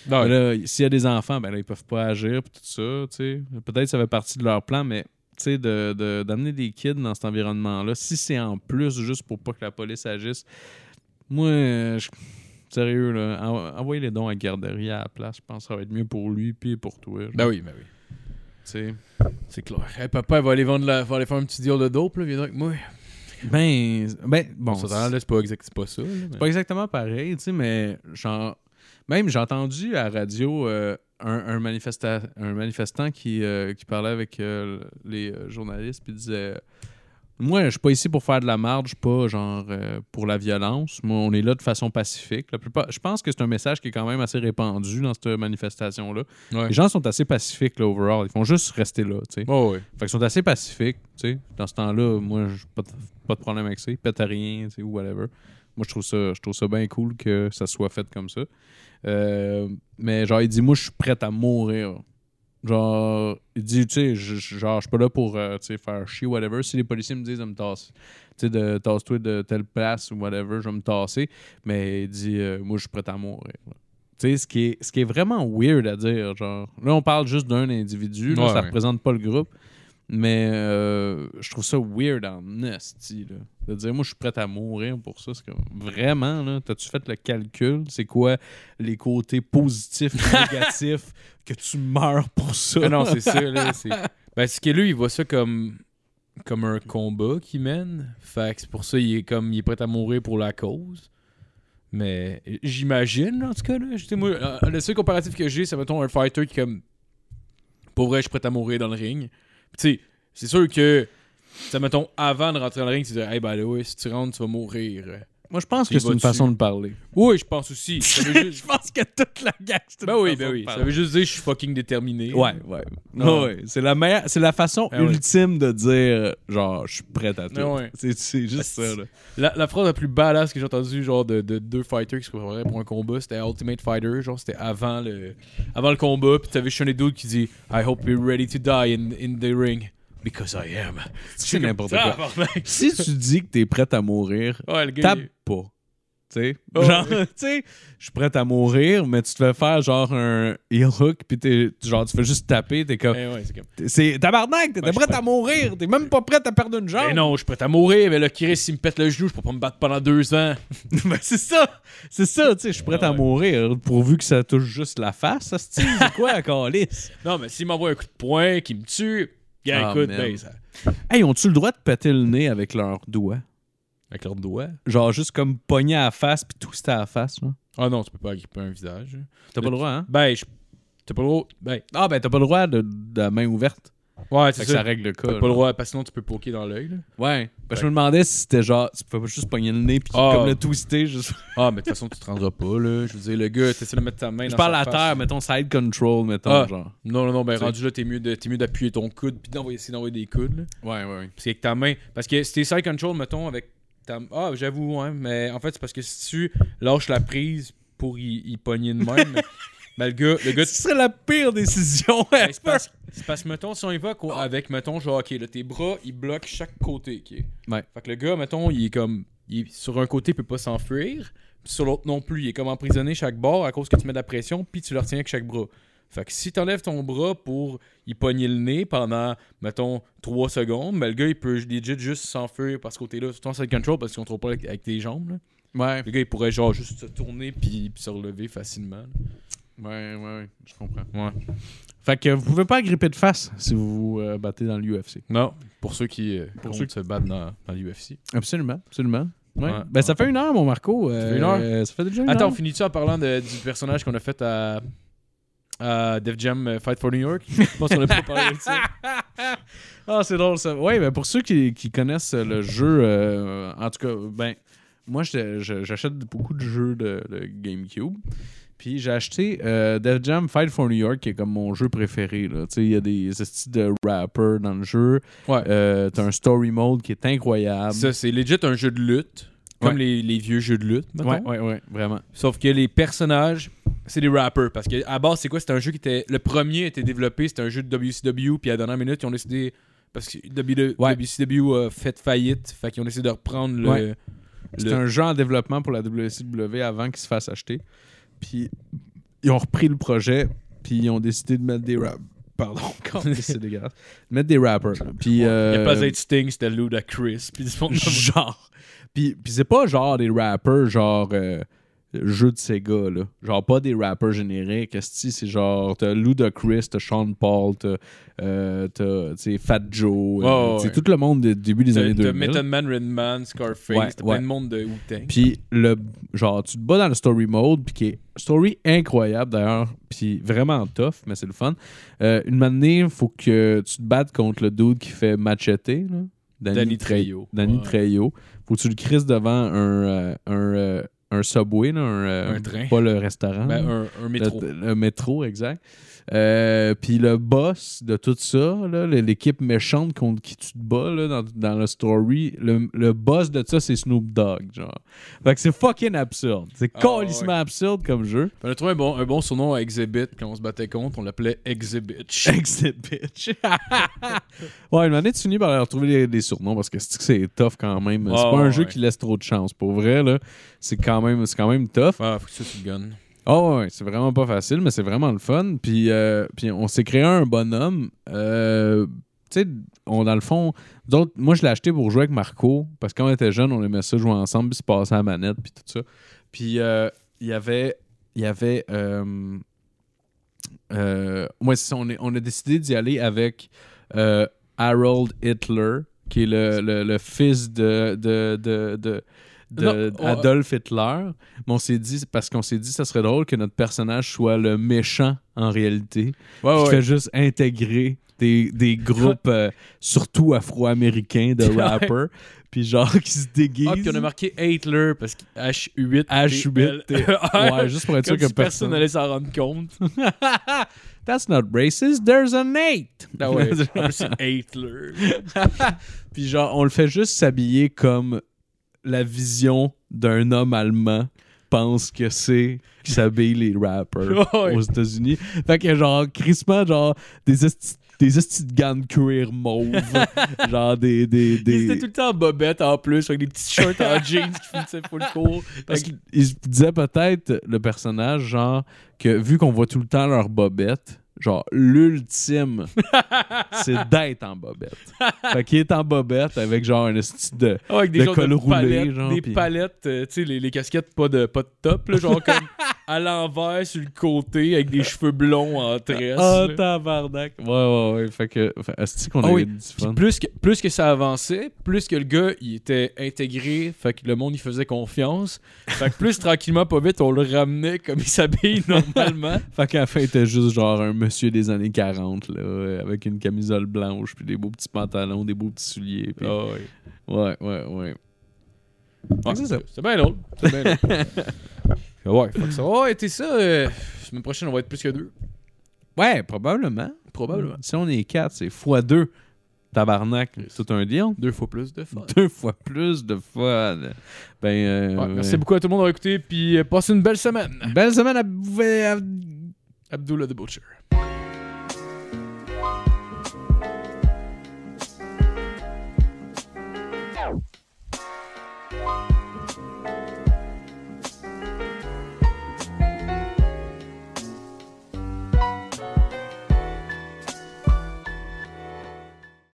Mais là, S'il y a des enfants, ben là, ils peuvent pas agir, pis tout ça, tu sais. Peut-être que ça fait partie de leur plan, mais sais, de- de- d'amener des kids dans cet environnement-là, si c'est en plus juste pour pas que la police agisse, moi, euh, je- sérieux, là, en- envoyez les dons à garderie à la place, je pense que ça va être mieux pour lui puis pour toi. genre, Ben oui, ben oui. tu sais. C'est clair. Hey, papa, il va aller vendre la... va aller faire un petit deal de dope, là. Viens avec moi. Ben, ben, bon, ça c'est pas, exact... pas ça. mais- C'est pas exactement pareil, tu sais, mais genre, même j'ai entendu à la radio euh, un, un, manifesta- un manifestant qui, euh, qui parlait avec euh, les journalistes puis disait Moi, je suis pas ici pour faire de la marge, je suis pas genre pour la violence. Moi, on est là de façon pacifique. La plupart, je pense que c'est un message qui est quand même assez répandu dans cette manifestation-là. Ouais. Les gens sont assez pacifiques, là, overall. Ils font juste rester là, tu sais. Ouais. Fait qu'ils sont assez pacifiques, tu sais. Dans ce temps-là, moi, j'ai pas, de- pas de problème avec ça. Ils pètent à rien, tu sais, ou whatever. Moi, je trouve ça, je trouve ça bien cool que ça soit fait comme ça. Euh, mais genre, il dit, moi, je suis prêt à mourir. Genre, il dit, tu sais, genre, je suis pas là pour, euh, tu sais, faire chier, whatever. Si les policiers me disent de me tasser, tu sais, de tasse-toi de telle place ou whatever, je vais me tasser. Mais il dit, euh, moi, je suis prêt à mourir. Tu sais, ce qui, est, ce qui est vraiment weird à dire, genre, là, on parle juste d'un individu, là, Ouais, ça ouais. représente pas le groupe. Mais euh, je trouve ça weird en esti, là. De dire, moi, je suis prêt à mourir pour ça. C'est comme, vraiment, là, t'as-tu fait le calcul? C'est quoi les côtés positifs et négatifs que tu meurs pour ça? Ah non, c'est ça, là. c'est- Ben, c'est que lui, il voit ça comme, comme un combat qu'il mène. Fait que c'est pour ça il est comme il est prêt à mourir pour la cause. Mais j'imagine, en tout cas, là. moi, euh, le seul comparatif que j'ai, c'est mettons un fighter qui comme. Pour vrai, je suis prêt à mourir dans le ring. Tu sais, c'est sûr que. Ça mettons, avant de rentrer dans le ring, tu dis, hey, ben ouais, si tu rentres, tu vas mourir. Moi, je pense que c'est une façon de parler. Oui, je pense aussi. Ça veut juste... je pense que toute la gang, c'est ben oui, ben oui. Ça veut juste dire que je suis fucking déterminé. Ouais, ouais. Ah. Ouais, C'est la meilleure, c'est la façon Ah ouais. ultime de dire, genre, je suis prêt à tout. Ah ouais. C'est juste Ah, ça, là. La, la phrase la plus badass que j'ai entendue, genre de, de deux fighters qui se préparaient pour un combat, c'était Ultimate Fighter. Genre, c'était avant le, avant le combat. Puis t'avais Sean Dude qui dit I hope you're ready to die in, in the ring. Because I am. C'est n'importe quoi. Si tu dis que t'es prêt à mourir, Ouais, tape pas. Tu sais, Oh, genre, tu sais, je suis prêt à mourir, mais tu te fais faire genre un heel hook, puis t'es, genre, tu fais juste taper, t'es comme. Eh ouais, c'est comme. t'es- tabarnak, Ouais, je prêt à mourir, t'es même pas prêt à perdre une jambe. Eh non, je suis prêt à mourir, mais le Chris, il me pète le genou, je peux pas me battre pendant deux ans. Ben, c'est ça, c'est ça, tu sais, je suis prêt Ah à mourir, pourvu que ça touche juste la face, ça se tire, c'est quoi, la calice? Non, mais s'il m'envoie un coup de poing, qui me tue, gars, Ah, écoute, man. ben, ça. Hey, ont-tu le droit de péter le nez avec leurs doigts? Avec leur doigt. Genre, juste comme pogner à la face, puis twister à la face, là? Ah non, tu peux pas agripper un visage. T'as pas le droit, hein? Ben, je. T'as pas le droit. Ben, Ah, ben, t'as pas le droit de, de la main ouverte. Ouais, c'est que ça ça. règle le cas. T'as pas le droit, parce que sinon tu peux poker dans l'œil, là. Ouais. Ben, je me demandais si c'était genre, tu pouvais pas juste pogner le nez puis Ah. comme le twister. Juste... Ah, mais de toute façon, tu te rendras pas, là. Je veux dire, le gars, t'essaies de mettre ta main Je dans parle sa à face. terre, mettons side control, mettons, Ah. genre. Non, non, non, ben rendu là, t'es mieux de- t'es mieux d'appuyer ton coude puis d'envoyer essayer d'envoyer des coudes, là. Ouais, ouais, ouais. Parce qu'avec ta main. Parce que si t'es side control, mettons, avec ta. Ah, j'avoue, ouais. Mais en fait, c'est parce que si tu lâches la prise pour y, y pogner de même. mais- ben, le gars. Le gars Ce serait la pire décision Ben, c'est ever. parce, c'est parce mettons, si on va co- avec, mettons, genre, ok, là, tes bras, ils bloquent chaque côté, ok? Ouais. Fait que le gars, mettons, il est comme. Il sur un côté, il peut pas s'enfuir, puis sur l'autre non plus. Il est comme emprisonné chaque bord à cause que tu mets de la pression, puis tu le retiens avec chaque bras. Fait que si t'enlèves ton bras pour y pogner le nez pendant, mettons, 3 secondes, ben le gars, il peut legit juste s'enfuir par ce côté-là. Surtout en side control, parce qu'on trouve pas avec, avec tes jambes, là. Ouais, Le gars, il pourrait, genre, juste se tourner, puis, puis se relever facilement. Ouais, ouais, ouais, je comprends. Ouais. Fait que vous pouvez pas gripper de face si vous vous euh, battez dans l'UFC. Non, pour ceux qui euh, Pour se battre dans, dans l'UFC. Absolument, absolument. Ouais. Ouais. Ben, ça fait une heure, mon Marco. fait Euh, une heure? ça fait déjà une Attends, heure. on finit-tu en parlant de- du personnage qu'on a fait à, à Def Jam Fight for New York? Je pense qu'on a pas parlé de ça. Ah, c'est drôle ça. Ouais, ben pour ceux qui, qui connaissent le jeu, en tout cas, ben, moi j'achète beaucoup de jeux de, de GameCube. Puis j'ai acheté euh, Def Jam Fight for New York, qui est comme mon jeu préféré. Il y a des styles de rappers dans le jeu. Ouais. Euh, T'as un story mode qui est incroyable. Ça, c'est legit un jeu de lutte. Comme Ouais. les, les vieux jeux de lutte, mettons. ouais, ouais, ouais, vraiment. Sauf que les personnages, c'est des rappers. Parce que à base, c'est quoi? C'était un jeu qui était. Le premier a été développé, c'était un jeu de WCW, puis à la dernière minute, ils ont décidé. Parce que Ouais. WCW a fait faillite, fait qu'ils ont décidé de reprendre le. Ouais. C'était un jeu en développement pour la WCW avant qu'il se fasse acheter. Puis ils ont repris le projet, puis ils ont décidé de mettre des rap. Pardon, c'est dégueulasse. De mettre des rappers. Puis, Il n'y euh, a pas d'être Sting, c'était Ludacris. Puis genre. Puis, puis c'est pas genre des rappers genre euh, jeu de Sega, là. Genre pas des rappers génériques. C'est genre, t'as Ludacris, t'as Sean Paul, t'as euh, t'as, Fat Joe. euh, ouais. Tout le monde du début des T'as années t'as 2000. Method Man, Redman, Scarface, Ouais, t'as ouais. plein de monde de Wu-Tang. Puis le genre tu te bats dans le story mode puis qui est story incroyable d'ailleurs puis vraiment tough mais c'est le fun. Euh, une année, faut que tu te battes contre le dude qui fait Machete là, Danny, Danny Tre- Trejo. Danny. Trejo. Faut que tu le crises devant un euh, un, euh, un subway là, un, euh, Un train. pas le restaurant. Ben, un métro. Le, le métro, exact. Euh, puis le boss de tout ça, l'équipe méchante contre qui tu te bats là, dans, dans le story, le, le boss de ça, c'est Snoop Dogg. Genre. Fait que c'est fucking absurde. C'est Ah, calissement ouais. absurde comme jeu. On a trouvé un bon, un bon surnom à Exhibit quand on se battait contre, on l'appelait Exhibit. Exhibit. ouais, une année, tu finis par leur trouver des, surnoms parce que c'est que c'est tough quand même. c'est Ah, pas un ouais. jeu qui laisse trop de chance. Pour vrai, c'est quand même, quand même tough. Ah, faut que ça, tu le gunnes. Ah ouais, c'est vraiment pas facile, mais c'est vraiment le fun. Puis, euh, puis on s'est créé un bonhomme. Euh, tu sais, dans le fond, moi je l'ai acheté pour jouer avec Marco, parce que quand on était jeune, on aimait ça jouer ensemble, puis se passer à la manette, puis tout ça. Puis euh, il y avait, il y avait, euh, ouais, on, est- on a décidé d'y aller avec Harold Hitler, qui est le, le- fils de, de- de Non, on- Adolf Hitler. Mais on s'est dit, parce qu'on s'est dit, ça serait drôle que notre personnage soit le méchant en réalité, Ouais, qui ouais. fait juste intégrer des, des groupes, euh, surtout afro-américains de rappers, puis genre qui se déguisent. Ah, puis on a marqué Hitler parce que H8. H8, ouais, juste pour être sûr que si personne n'allait s'en rendre compte. That's not racist, there's a Nate. Ah ouais. C'est Hitler. Puis genre, on le fait juste s'habiller comme la vision d'un homme allemand pense que c'est qui s'habille les rappers aux États-Unis. Fait que genre, crissement, genre, des esti de des estis de cuir mauve. genre des. des, Il était des... tout le temps en bobette en plus, avec des petits shorts en jeans qui finissaient full court. Parce qu'il disait peut-être, le personnage, genre, que vu qu'on voit tout le temps leur bobette, genre, l'ultime, c'est d'être en bobette. fait qu'il est en bobette avec, genre, un esti de. Ah, avec des de col de roulé, palettes, genre, des palettes, euh, tu sais, les, les casquettes pas de, pas de top, là, genre comme à l'envers sur le côté avec des cheveux blonds en tresse. Là. tabarnak. Ouais, ouais, ouais. Fait que. Esti qu'on Ah a eu du fun? plus que, plus que ça avançait, plus que le gars il était intégré, fait que le monde il faisait confiance. Fait que plus tranquillement, pas vite, on le ramenait comme il s'habille normalement. Fait qu'à la fin, il était juste genre un monsieur des années 40, là, avec une camisole blanche, puis des beaux petits pantalons, des beaux petits souliers. Puis... Ah ouais. Ouais, ouais, ouais. Ouais, c'est ça. C'est bien drôle. C'est bien drôle. ouais, fait que ça va été ça. euh, semaine prochaine, on va être plus que deux. Ouais, probablement. Probablement. Si on est 4, c'est x2. Tabarnak, tout un deal. Deux fois plus de fun. Deux fois plus de fun. Ben, euh, Ouais, merci beaucoup à tout le monde d'avoir écouté, puis euh, passez une belle semaine. Belle semaine à... à- Abdullah the Butcher.